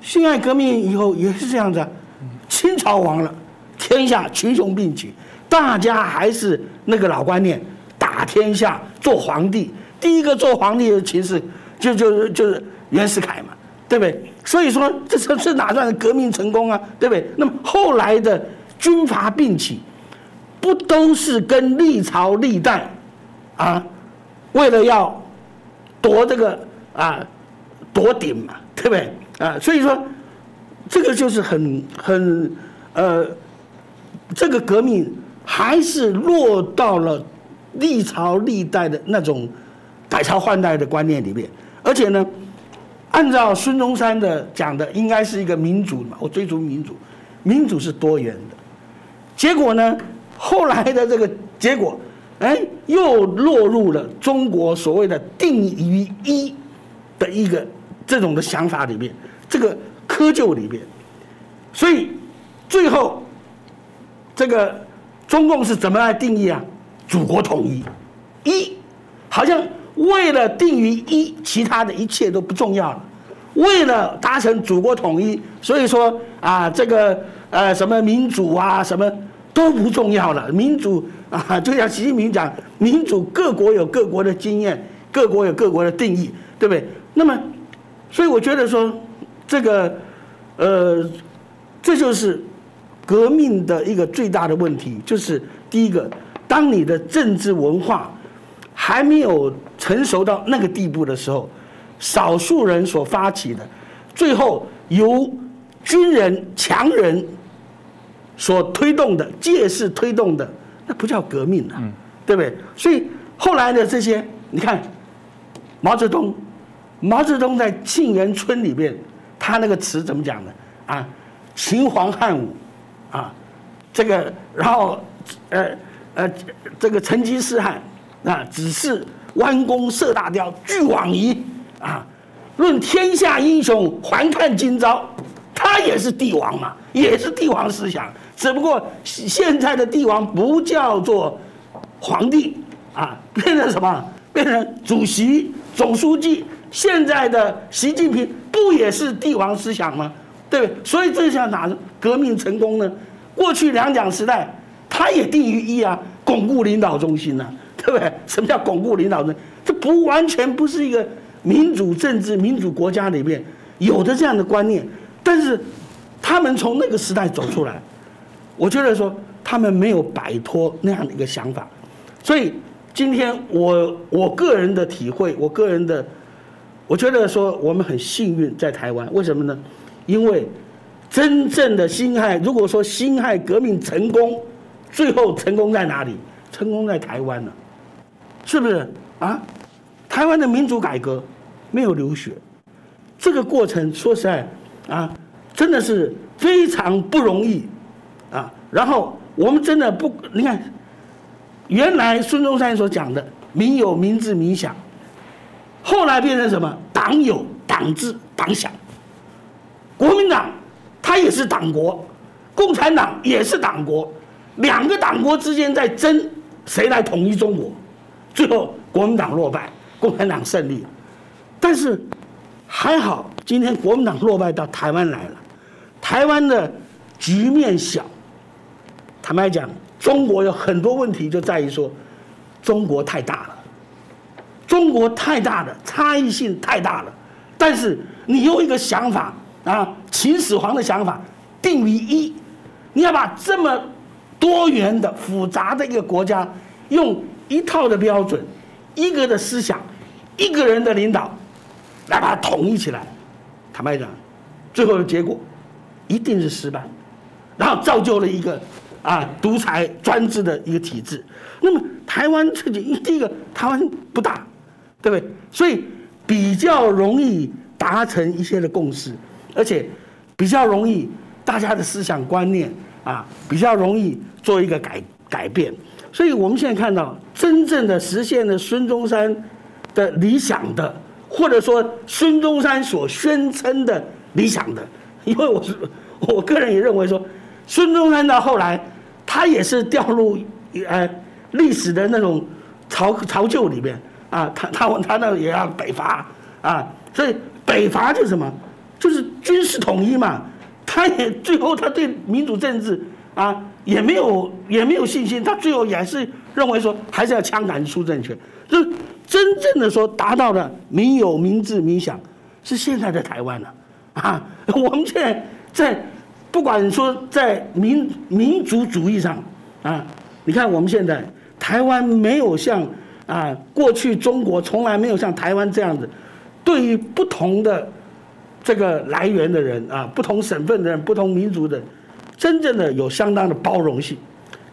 辛亥革命以后也是这样子，清朝亡了，天下群雄并起。大家还是那个老观念，打天下做皇帝，第一个做皇帝的其实就就是就是袁世凯嘛，对不对？所以说这这这哪算革命成功啊，对不对？那么后来的军阀并起，不都是跟历朝历代啊，为了要夺这个啊夺顶嘛，对不对？啊，所以说这个就是很很呃这个革命。还是落到了历朝历代的那种改朝换代的观念里面，而且呢，按照孙中山的讲的，应该是一个民主嘛，我追逐民主，民主是多元的。结果呢，后来的这个结果，哎，又落入了中国所谓的定于一的一个这种的想法里面，这个窠臼里面，所以最后这个。中共是怎么来定义啊？祖国统一，一，好像为了定于一，其他的一切都不重要了。为了达成祖国统一，所以说啊，这个呃什么民主啊，什么都不重要了。民主啊，就像习近平讲，民主各国有各国的经验，各国有各国的定义，对不对？那么，所以我觉得说，这个呃，这就是。革命的一个最大的问题就是，第一个，当你的政治文化还没有成熟到那个地步的时候，少数人所发起的，最后由军人强人所推动的借势推动的，那不叫革命啊，对不对？所以后来的这些，你看毛泽东，毛泽东在沁园春里面，他那个词怎么讲的啊？秦皇汉武。啊，这个，然后，呃，呃，这个成吉思汗，啊，只是弯弓射大雕，俱往矣。啊，论天下英雄，还看今朝。他也是帝王嘛，也是帝王思想，只不过现在的帝王不叫做皇帝，啊，变成什么？变成主席、总书记。现在的习近平不也是帝王思想吗？对？所以这叫哪革命成功呢？过去两蒋时代，他也定于一啊，巩固领导中心呐、对不对？什么叫巩固领导中心？这不完全不是一个民主政治、民主国家里面有的这样的观念，但是他们从那个时代走出来，我觉得说他们没有摆脱那样的一个想法，所以今天我我个人的体会，我个人的，我觉得说我们很幸运在台湾，为什么呢？因为真正的辛亥，如果说辛亥革命成功，最后成功在哪里？成功在台湾了，是不是啊？台湾的民主改革没有流血，这个过程说实在啊，真的是非常不容易啊。然后我们真的不，你看，原来孙中山所讲的“民有民治民享”，后来变成什么？党有党治党享。国民党它也是党国，共产党也是党国，两个党国之间在争谁来统一中国，最后国民党落败，共产党胜利。但是还好，今天国民党落败到台湾来了，台湾的局面小。坦白讲，中国有很多问题就在于说，中国太大了，中国太大了，差异性太大了。但是你用一个想法啊，秦始皇的想法定于一，你要把这么多元的、复杂的一个国家，用一套的标准、一个的思想、一个人的领导，来把它统一起来。坦白讲，最后的结果一定是失败，然后造就了一个啊独裁专制的一个体制。那么台湾自己第一个，台湾不大，对不对？所以比较容易达成一些的共识，而且比较容易大家的思想观念啊，比较容易做一个改改变。所以我们现在看到真正的实现了孙中山的理想的，或者说孙中山所宣称的理想的，因为我是我个人也认为说，孙中山到后来他也是掉入呃历史的那种潮潮旧里面啊，他他他那也要北伐啊，所以北伐就是什么？就是军事统一嘛。他也最后他对民主政治啊也没有也没有信心，他最后也是认为说还是要枪杆出政权。就真正的说达到了民有民治民享，是现在的台湾了啊。我们现在在不管说在民民族主义上啊，你看我们现在台湾没有像啊过去中国从来没有像台湾这样子，对于不同的这个来源的人啊，不同省份的人、不同民族的，真正的有相当的包容性。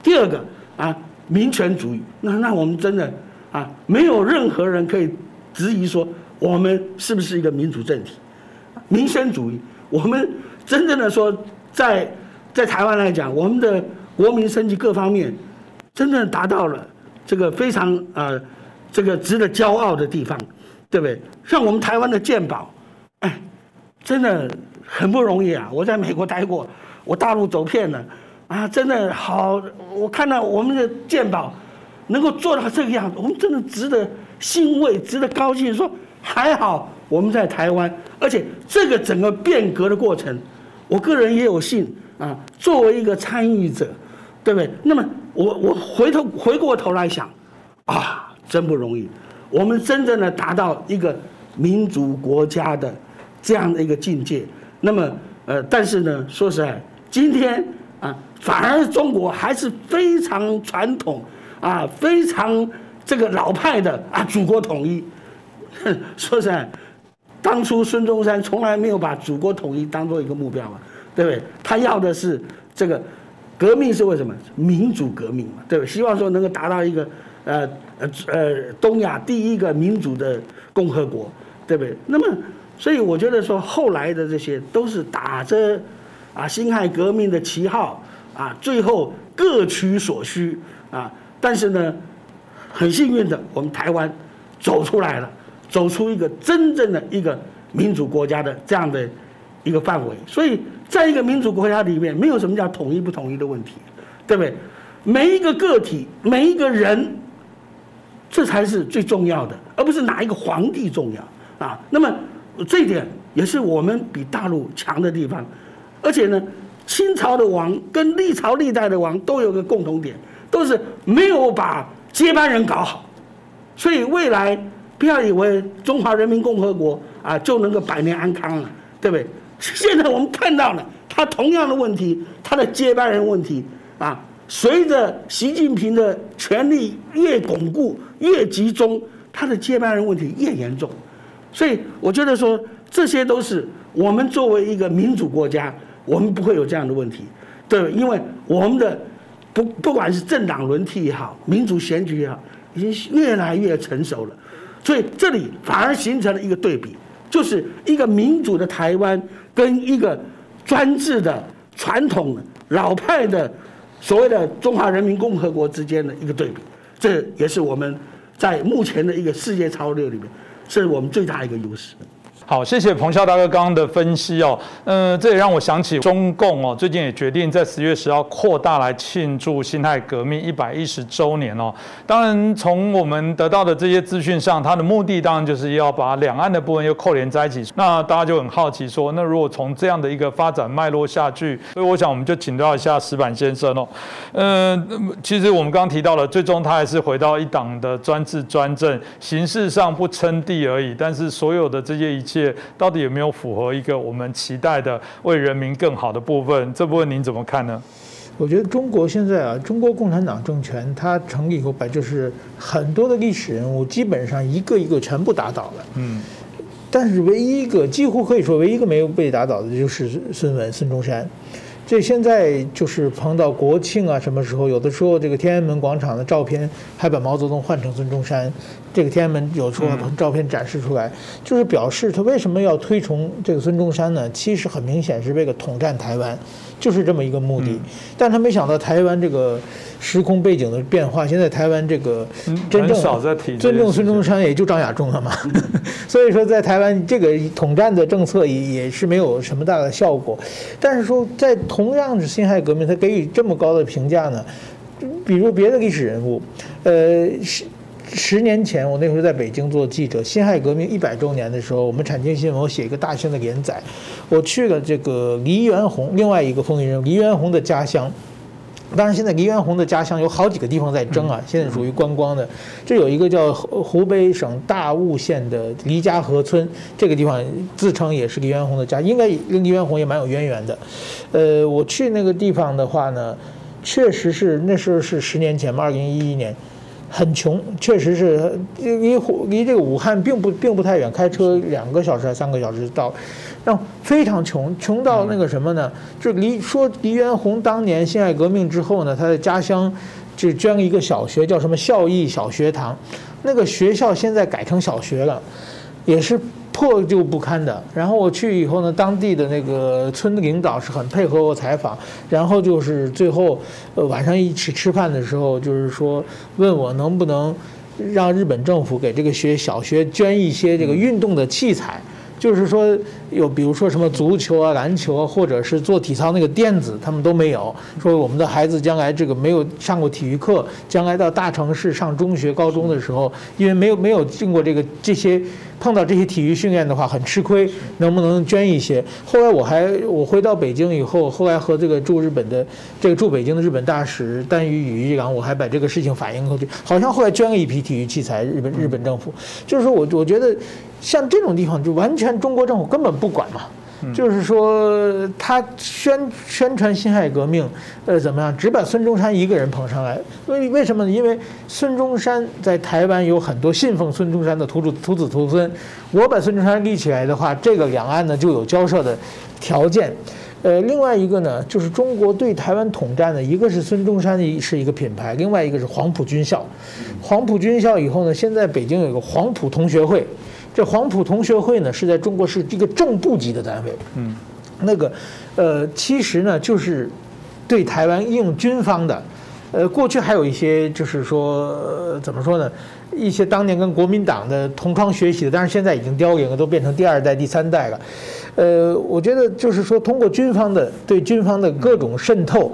第二个啊，民权主义，那那我们真的啊，没有任何人可以质疑说我们是不是一个民主政体。民生主义，我们真正的说，在在台湾来讲，我们的国民升级各方面，真正达到了这个非常呃这个值得骄傲的地方，对不对？像我们台湾的鉴宝，哎，真的很不容易啊！我在美国待过，我大陆走遍了，啊，真的好，我看到我们的鉴宝能够做到这个样子，我们真的值得欣慰，值得高兴。说还好我们在台湾，而且这个整个变革的过程，我个人也有幸啊，作为一个参与者，对不对？那么我我回头回过头来想，啊，真不容易，我们真正的达到一个民主国家的这样的一个境界。那么呃，但是呢，说实在，今天啊，反而中国还是非常传统啊，非常这个老派的啊，祖国统一。说实在，当初孙中山从来没有把祖国统一当做一个目标嘛，对不对？他要的是这个革命是为什么？民主革命嘛，对不对？希望说能够达到一个呃呃呃东亚第一个民主的共和国，对不对？那么，所以我觉得说后来的这些都是打着啊辛亥革命的旗号啊，最后各取所需啊，但是呢，很幸运的，我们台湾走出来了。走出一个真正的一个民主国家的这样的一个范围，所以在一个民主国家里面，没有什么叫统一不统一的问题，对不对？每一个个体，每一个人，这才是最重要的，而不是哪一个皇帝重要啊。那么这一点也是我们比大陆强的地方。而且呢，清朝的王跟历朝历代的王都有个共同点，都是没有把接班人搞好，所以未来不要以为中华人民共和国啊就能够百年安康了，对不对？现在我们看到了，他同样的问题，他的接班人问题啊，随着习近平的权力越巩固、越集中，他的接班人问题越严重。所以我觉得说，这些都是我们作为一个民主国家，我们不会有这样的问题，对，因为我们的不不管是政党轮替也好，民主选举也好，已经越来越成熟了。所以这里反而形成了一个对比，就是一个民主的台湾跟一个专制的传统老派的所谓的中华人民共和国之间的一个对比。这也是我们在目前的一个世界潮流里面。是我们最大的一个优势。好，谢谢彭笑大哥刚刚的分析哦。嗯，这也让我想起中共哦，最近也决定在十月十号扩大来庆祝辛亥革命一百一十周年哦。当然，从我们得到的这些资讯上，它的目的当然就是要把两岸的部分又扣连在一起。那大家就很好奇说，那如果从这样的一个发展脉络下去，所以我想我们就请教一下石板先生哦。嗯，其实我们刚刚提到了，最终他还是回到一党的专制专政，形式上不称帝而已，但是所有的这些一切。到底有没有符合一个我们期待的为人民更好的部分？这部分您怎么看呢？我觉得中国现在啊，中国共产党政权它成立以后，把就是很多的历史人物基本上一个一个全部打倒了。嗯。但是唯一一个几乎可以说唯一一个没有被打倒的就是孙文、孙中山。这现在就是碰到国庆啊，什么时候有的时候这个天安门广场的照片还把毛泽东换成孙中山，这个天安门有时候照片展示出来，就是表示他为什么要推崇这个孙中山呢？其实很明显是为了统战台湾。就是这么一个目的，但他没想到台湾这个时空背景的变化。现在台湾这个真正尊重孙中山也就张亚中了嘛，所以说在台湾这个统战的政策也也是没有什么大的效果。但是说在同样是辛亥革命，他给予这么高的评价呢？比如别的历史人物，呃是。十年前，我那时候在北京做记者，辛亥革命一百周年的时候，我们产经新闻写一个大型的连载，我去了这个黎元洪，另外一个风云人物黎元洪的家乡。当然，现在黎元洪的家乡有好几个地方在争啊，现在属于观光的。这有一个叫湖北省大悟县的黎家河村，这个地方自称也是黎元洪的家，应该跟黎元洪也蛮有渊源的。呃，我去那个地方的话呢，确实是那时候是十年前嘛，二零一一年。很穷，确实是离离这个武汉并不并不太远，开车两个小时还三个小时到，让非常穷，穷到那个什么呢？就离说黎元洪当年辛亥革命之后呢，他的家乡就捐了一个小学，叫什么孝义小学堂，那个学校现在改成小学了，也是。破旧不堪的。然后我去以后呢，当地的那个村的领导是很配合我采访。然后就是最后，呃，晚上一起吃饭的时候，就是说问我能不能让日本政府给这个学小学捐一些这个运动的器材。就是说，有比如说什么足球啊、篮球啊，或者是做体操那个垫子，他们都没有。说我们的孩子将来这个没有上过体育课，将来到大城市上中学、高中的时候，因为没有没有经过这个这些，碰到这些体育训练的话很吃亏。能不能捐一些？后来我还我回到北京以后，后来和这个驻日本的这个驻北京的日本大使丹羽宇一郎，我还把这个事情反映过去，好像后来捐了一批体育器材。日本日本政府就是说我我觉得。像这种地方就完全中国政府根本不管嘛，就是说他宣宣传辛亥革命，呃怎么样，只把孙中山一个人捧上来，为为什么呢？因为孙中山在台湾有很多信奉孙中山的徒子徒子徒孙，我把孙中山立起来的话，这个两岸呢就有交涉的条件。呃，另外一个呢，就是中国对台湾统战呢，一个是孙中山是一个品牌，另外一个是黄埔军校。黄埔军校以后呢，现在北京有个黄埔同学会。这黄埔同学会呢，是在中国是一个正部级的单位。嗯，那个，呃，其实呢，就是对台湾应用军方的。呃，过去还有一些，就是说，怎么说呢？一些当年跟国民党的同窗学习的，但是现在已经凋零了，都变成第二代、第三代了。呃，我觉得就是说，通过军方的对军方的各种渗透，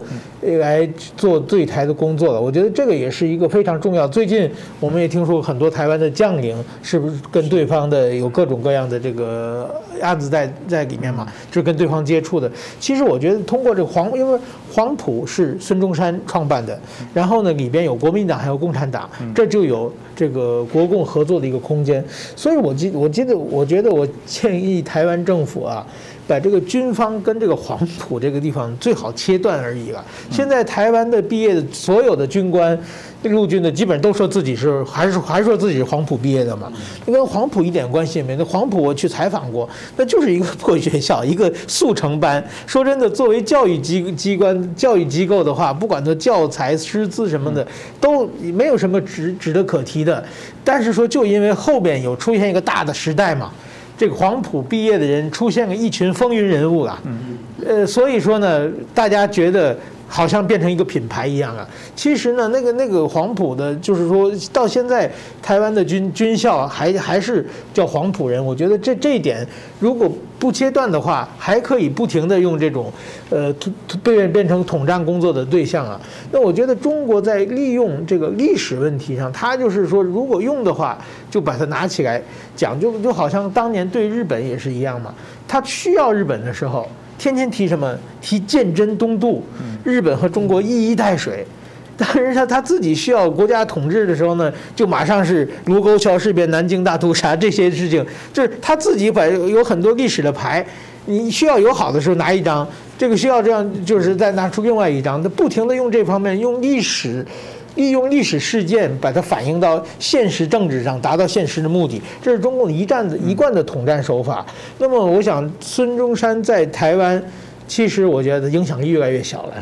来做对台的工作了。我觉得这个也是一个非常重要。最近我们也听说很多台湾的将领是不是跟对方的有各种各样的这个案子在在里面嘛，就是跟对方接触的。其实我觉得通过这个黄，因为黄埔是孙中山创办的，然后呢里边有国民党还有共产党，这就有这个国共合作的一个空间。所以我记我记得我觉得我建议台湾政府啊。把这个军方跟这个黄埔这个地方最好切断而已了。现在台湾的毕业的所有的军官，陆军的基本都说自己是还是还说自己是黄埔毕业的嘛，那跟黄埔一点关系也没。那黄埔我去采访过，那就是一个破学校，一个速成班。说真的，作为教育机机关、教育机构的话，不管它教材、师资什么的，都没有什么值值得可提的。但是说，就因为后边有出现一个大的时代嘛。这个黄埔毕业的人出现了一群风云人物了，呃，所以说呢，大家觉得。好像变成一个品牌一样啊！其实呢，那个那个黄埔的，就是说到现在，台湾的军军校还还是叫黄埔人。我觉得这这一点，如果不切断的话，还可以不停的用这种，呃，变变成统战工作的对象啊。那我觉得中国在利用这个历史问题上，他就是说，如果用的话，就把它拿起来讲，就就好像当年对日本也是一样嘛。他需要日本的时候。天天提什么？提鉴真东渡，日本和中国一衣带水。但是他他自己需要国家统治的时候呢，就马上是卢沟桥事变、南京大屠杀这些事情，就是他自己把有很多历史的牌，你需要友好的时候拿一张，这个需要这样，就是再拿出另外一张，他不停的用这方面用历史。利用历史事件把它反映到现实政治上，达到现实的目的，这是中共一战的一贯的统战手法。那么，我想孙中山在台湾，其实我觉得影响力越来越小了。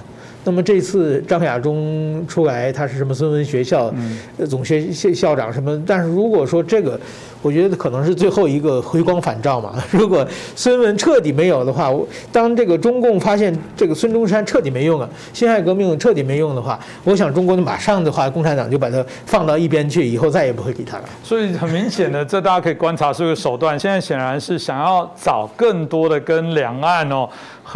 那么这次张亚中出来，他是什么孙文学校总学校校长什么？但是如果说这个，我觉得可能是最后一个回光返照嘛。如果孙文彻底没有的话，当这个中共发现这个孙中山彻底没用了，辛亥革命彻底没用的话，我想中国马上的话，共产党就把它放到一边去，以后再也不会理他了。所以很明显的，这大家可以观察是个手段。现在显然是想要找更多的跟两岸哦。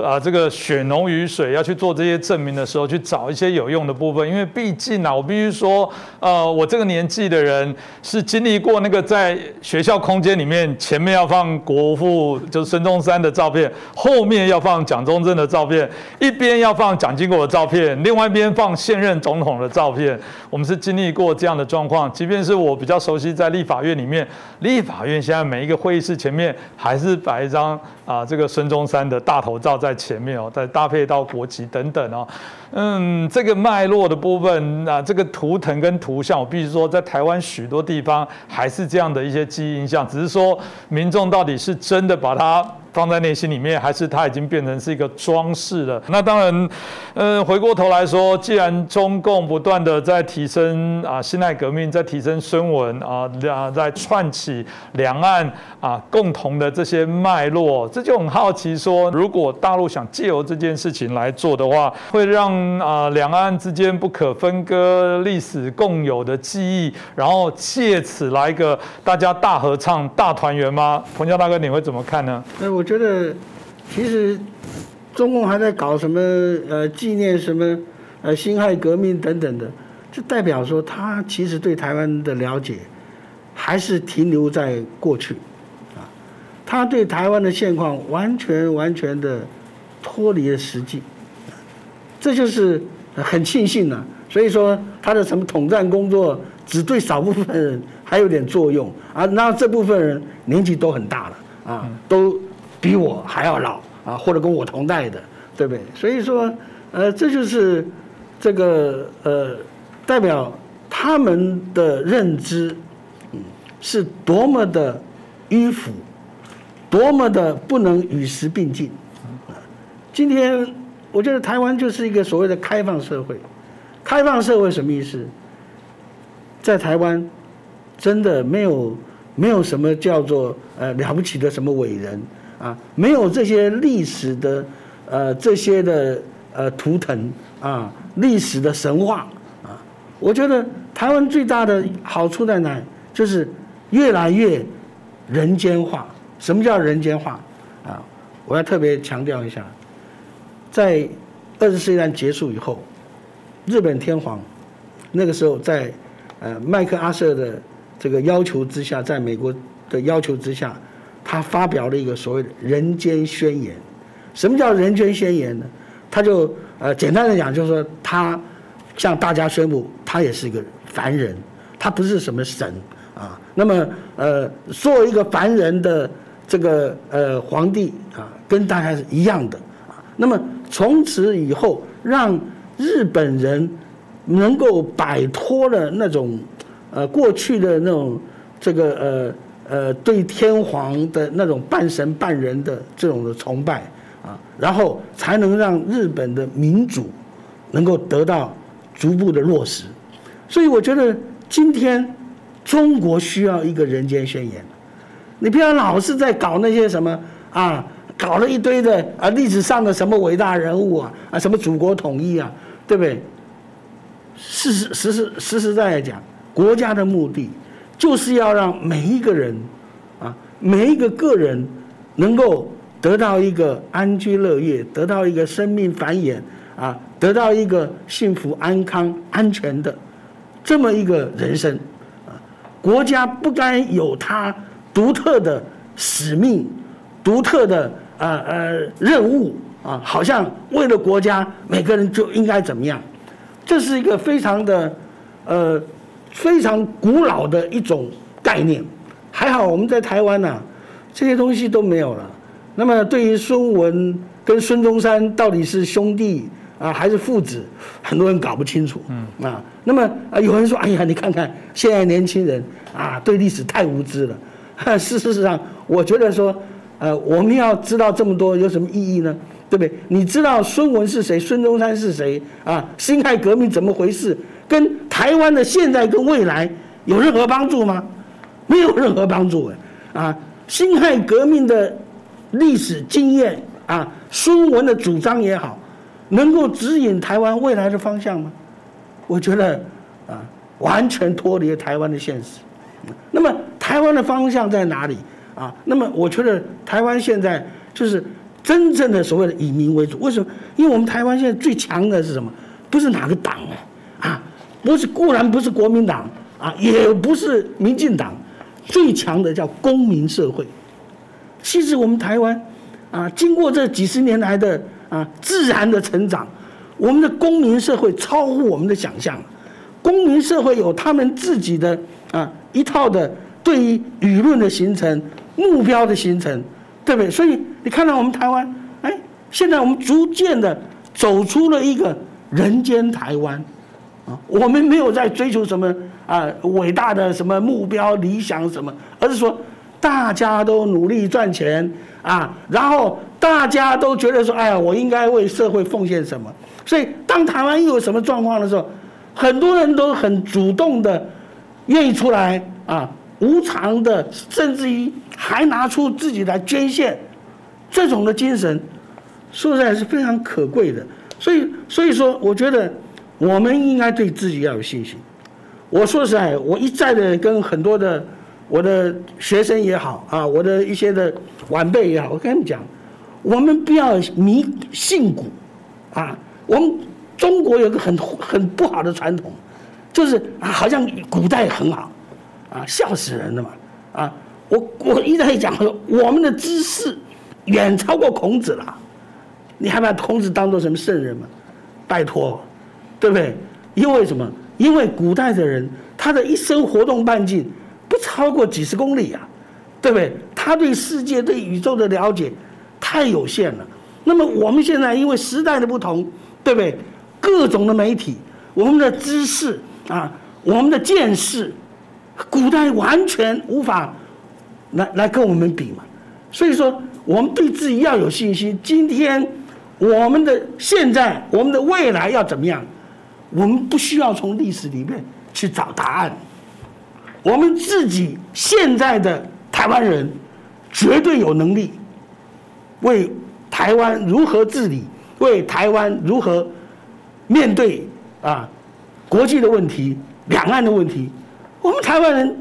啊，这个血浓于水，要去做这些证明的时候，去找一些有用的部分，因为毕竟啊，我必须说，呃，我这个年纪的人是经历过那个在学校空间里面，前面要放国父，就是孙中山的照片，后面要放蒋中正的照片，一边要放蒋经国的照片，另外一边放现任总统的照片。我们是经历过这样的状况，即便是我比较熟悉在立法院里面，立法院现在每一个会议室前面还是摆一张啊，这个孙中山的大头照。在前面哦，再搭配到国旗等等哦，嗯，这个脉络的部分啊，这个图腾跟图像，我必须说，在台湾许多地方还是这样的一些记忆印象，只是说民众到底是真的把它。放在内心里面，还是它已经变成是一个装饰了？那当然，嗯，回过头来说，既然中共不断的在提升啊，辛亥革命在提升孙文啊，啊，在串起两岸啊共同的这些脉络，这就很好奇说，如果大陆想借由这件事情来做的话，会让啊两岸之间不可分割历史共有的记忆，然后借此来一个大家大合唱、大团圆吗？彭教大哥，你会怎么看呢？我。觉得其实中共还在搞什么呃纪念什么呃辛亥革命等等的，就代表说他其实对台湾的了解还是停留在过去啊，他对台湾的现况完全完全的脱离了实际，这就是很庆幸啊。所以说他的什么统战工作只对少部分人还有点作用啊，那这部分人年纪都很大了啊，都。比我还要老啊，或者跟我同代的，对不对？所以说，呃，这就是这个呃，代表他们的认知，嗯，是多么的迂腐，多么的不能与时并进。今天我觉得台湾就是一个所谓的开放社会，开放社会什么意思？在台湾真的没有没有什么叫做呃了不起的什么伟人。啊，没有这些历史的，呃，这些的呃图腾啊，历史的神话啊，我觉得台湾最大的好处在哪？就是越来越人间化。什么叫人间化？啊，我要特别强调一下，在二次世界大战结束以后，日本天皇那个时候在呃麦克阿瑟的这个要求之下，在美国的要求之下，他发表了一个所谓的人间宣言。什么叫人间宣言呢？他就呃简单的讲，就是说他向大家宣布，他也是一个凡人，他不是什么神啊。那么呃，作为一个凡人的这个呃皇帝啊，跟大家是一样的啊。那么从此以后，让日本人能够摆脱了那种呃过去的那种这个呃呃对天皇的那种半神半人的这种的崇拜啊，然后才能让日本的民主能够得到逐步的落实。所以我觉得今天中国需要一个人间宣言，你不要老是在搞那些什么啊。搞了一堆的啊，历史上的什么伟大人物啊，啊，什么祖国统一啊，对不对？事实实实实实在在讲，国家的目的就是要让每一个人啊，每一个个人能够得到一个安居乐业，得到一个生命繁衍啊，得到一个幸福安康安全的这么一个人生啊。国家不该有它独特的使命，独特的。呃呃，任务啊，好像为了国家，每个人就应该怎么样？这是一个非常的呃非常古老的一种概念。还好我们在台湾呢，这些东西都没有了。那么对于孙文跟孙中山到底是兄弟啊还是父子，很多人搞不清楚。嗯啊，那么啊有人说，哎呀，你看看现在年轻人啊，对历史太无知了。事实上，我觉得说。呃，我们要知道这么多有什么意义呢？对不对？你知道孙文是谁，孙中山是谁啊？辛亥革命怎么回事？跟台湾的现在跟未来有任何帮助吗？没有任何帮助哎！啊，辛亥革命的历史经验啊，孙文的主张也好，能够指引台湾未来的方向吗？我觉得啊，完全脱离台湾的现实。那么台湾的方向在哪里？啊，那么我觉得台湾现在就是真正的所谓的以民为主。为什么？因为我们台湾现在最强的是什么？不是哪个党啊，啊，不是固然不是国民党啊，也不是民进党，最强的叫公民社会。其实我们台湾啊，经过这几十年来的啊自然的成长，我们的公民社会超乎我们的想象。公民社会有他们自己的啊一套的对于舆论的形成。目标的形成，对不对？所以你看到我们台湾，哎，现在我们逐渐的走出了一个人间台湾，我们没有在追求什么啊伟大的什么目标理想什么，而是说大家都努力赚钱啊，然后大家都觉得说，哎呀，我应该为社会奉献什么。所以当台湾又有什么状况的时候，很多人都很主动的愿意出来啊。无偿的，甚至于还拿出自己来捐献，这种的精神，说实在是非常可贵的。所以，所以说，我觉得我们应该对自己要有信心。我说实在，我一再的跟很多的我的学生也好啊，我的一些的晚辈也好，我跟他们讲，我们不要迷信古啊。我们中国有个很很不好的传统，就是啊，好像古代很好。啊，笑死人了嘛！啊，我我一再讲说，我们的知识远超过孔子了，你还把孔子当做什么圣人吗？拜托，对不对？因为什么？因为古代的人，他的一生活动半径不超过几十公里啊，对不对？他对世界、对宇宙的了解太有限了。那么我们现在因为时代的不同，对不对？各种的媒体，我们的知识啊，我们的见识。古代完全无法来来跟我们比嘛，所以说我们对自己要有信心。今天我们的现在，我们的未来要怎么样？我们不需要从历史里面去找答案，我们自己现在的台湾人绝对有能力为台湾如何治理，为台湾如何面对啊国际的问题、两岸的问题。我们台湾人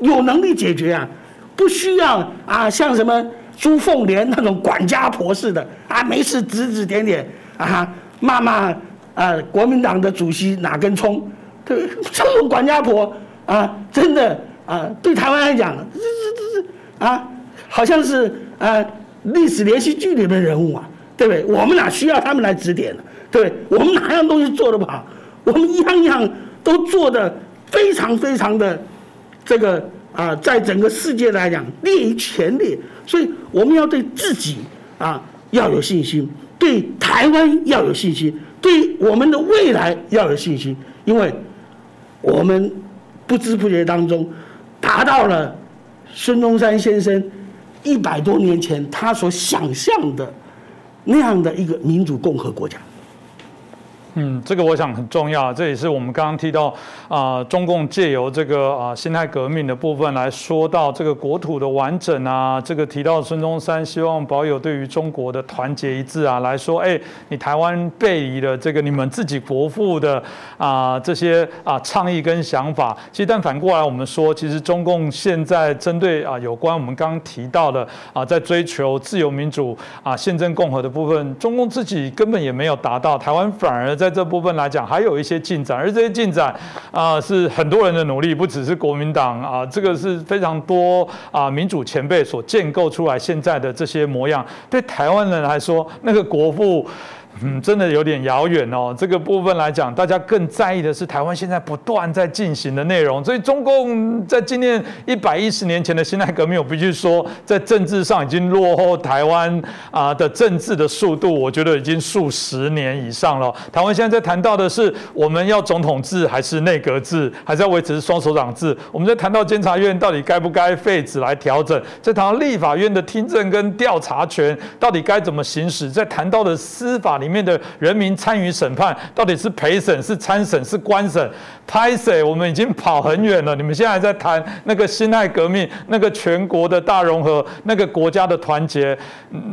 有能力解决啊，不需要啊，像什么朱凤莲那种管家婆似的啊，没事指指点点啊，骂骂啊，国民党的主席哪根葱？对，这种管家婆啊，真的啊，对台湾来讲，这这这这啊，好像是啊历史连续剧里面人物啊，对不对？我们哪需要他们来指点呢？对，我们哪样东西做得不好？我们一样样都做得非常非常的这个啊，在整个世界来讲列于前列，所以我们要对自己啊要有信心，对台湾要有信心，对我们的未来要有信心，因为。我们不知不觉当中，达到了孙中山先生一百多年前他所想象的那样的一个民主共和国家。嗯，这个我想很重要，这也是我们刚刚提到啊，中共借由这个啊辛亥革命的部分来说到这个国土的完整啊，这个提到孙中山希望保有对于中国的团结一致啊，来说，哎，你台湾背离了这个你们自己国父的啊这些啊倡议跟想法。其实，但反过来我们说，其实中共现在针对啊有关我们刚刚提到的啊，在追求自由民主啊宪政共和的部分，中共自己根本也没有达到，台湾反而在。在这部分来讲，还有一些进展，而这些进展啊，是很多人的努力，不只是国民党啊，这个是非常多啊民主前辈所建构出来现在的这些模样。对台湾人来说，那个国父。嗯，真的有点遥远哦。这个部分来讲，大家更在意的是台湾现在不断在进行的内容。所以，中共在纪念一百一十年前的辛亥革命，我必须说，在政治上已经落后台湾啊的政治的速度，我觉得已经数十年以上了。台湾现在在谈到的是，我们要总统制还是内阁制，还是要维持双手掌制？我们在谈到监察院到底该不该废止来调整？在谈到立法院的听证跟调查权到底该怎么行使？在谈到的司法。里面的人民参与审判，到底是陪审、是参审、是官审？拍谁？我们已经跑很远了。你们现在在谈那个辛亥革命，那个全国的大融合，那个国家的团结。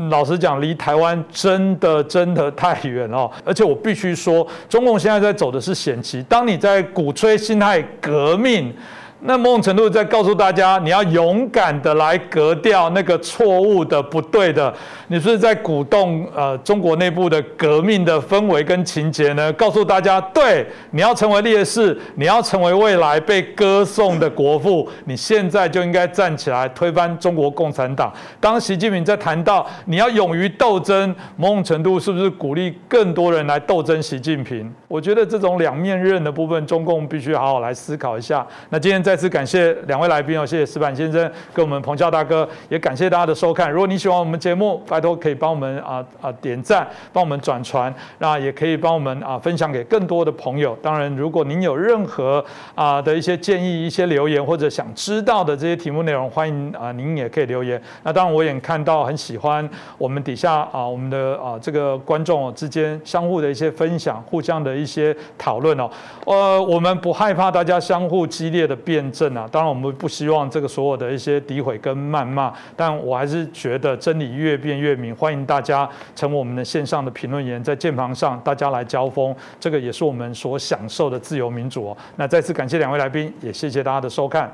老实讲，离台湾真的真的太远了。而且我必须说，中共现在在走的是险棋。当你在鼓吹辛亥革命。那某种程度在告诉大家，你要勇敢的来革掉那个错误的、不对的。你是在鼓动呃中国内部的革命的氛围跟情节呢？告诉大家，对，你要成为烈士，你要成为未来被歌颂的国父，你现在就应该站起来推翻中国共产党。当习近平在谈到你要勇于斗争，某种程度是不是鼓励更多人来斗争习近平？我觉得这种两面刃的部分，中共必须好好来思考一下。那今天在。再次感谢两位来宾哦，谢谢石板先生跟我们彭教大哥，也感谢大家的收看。如果你喜欢我们节目，拜托可以帮我们啊啊点赞，帮我们转传，那也可以帮我们啊分享给更多的朋友。当然，如果您有任何啊的一些建议、一些留言或者想知道的这些题目内容，欢迎啊您也可以留言。那当然，我也看到很喜欢我们底下啊我们的啊这个观众之间相互的一些分享，互相的一些讨论哦。呃，我们不害怕大家相互激烈的辩。验证啊！当然，我们不希望这个所有的一些诋毁跟谩骂，但我还是觉得真理越辩越明。欢迎大家成为我们的线上的评论员，在键盘上大家来交锋，这个也是我们所享受的自由民主哦。那再次感谢两位来宾，也谢谢大家的收看。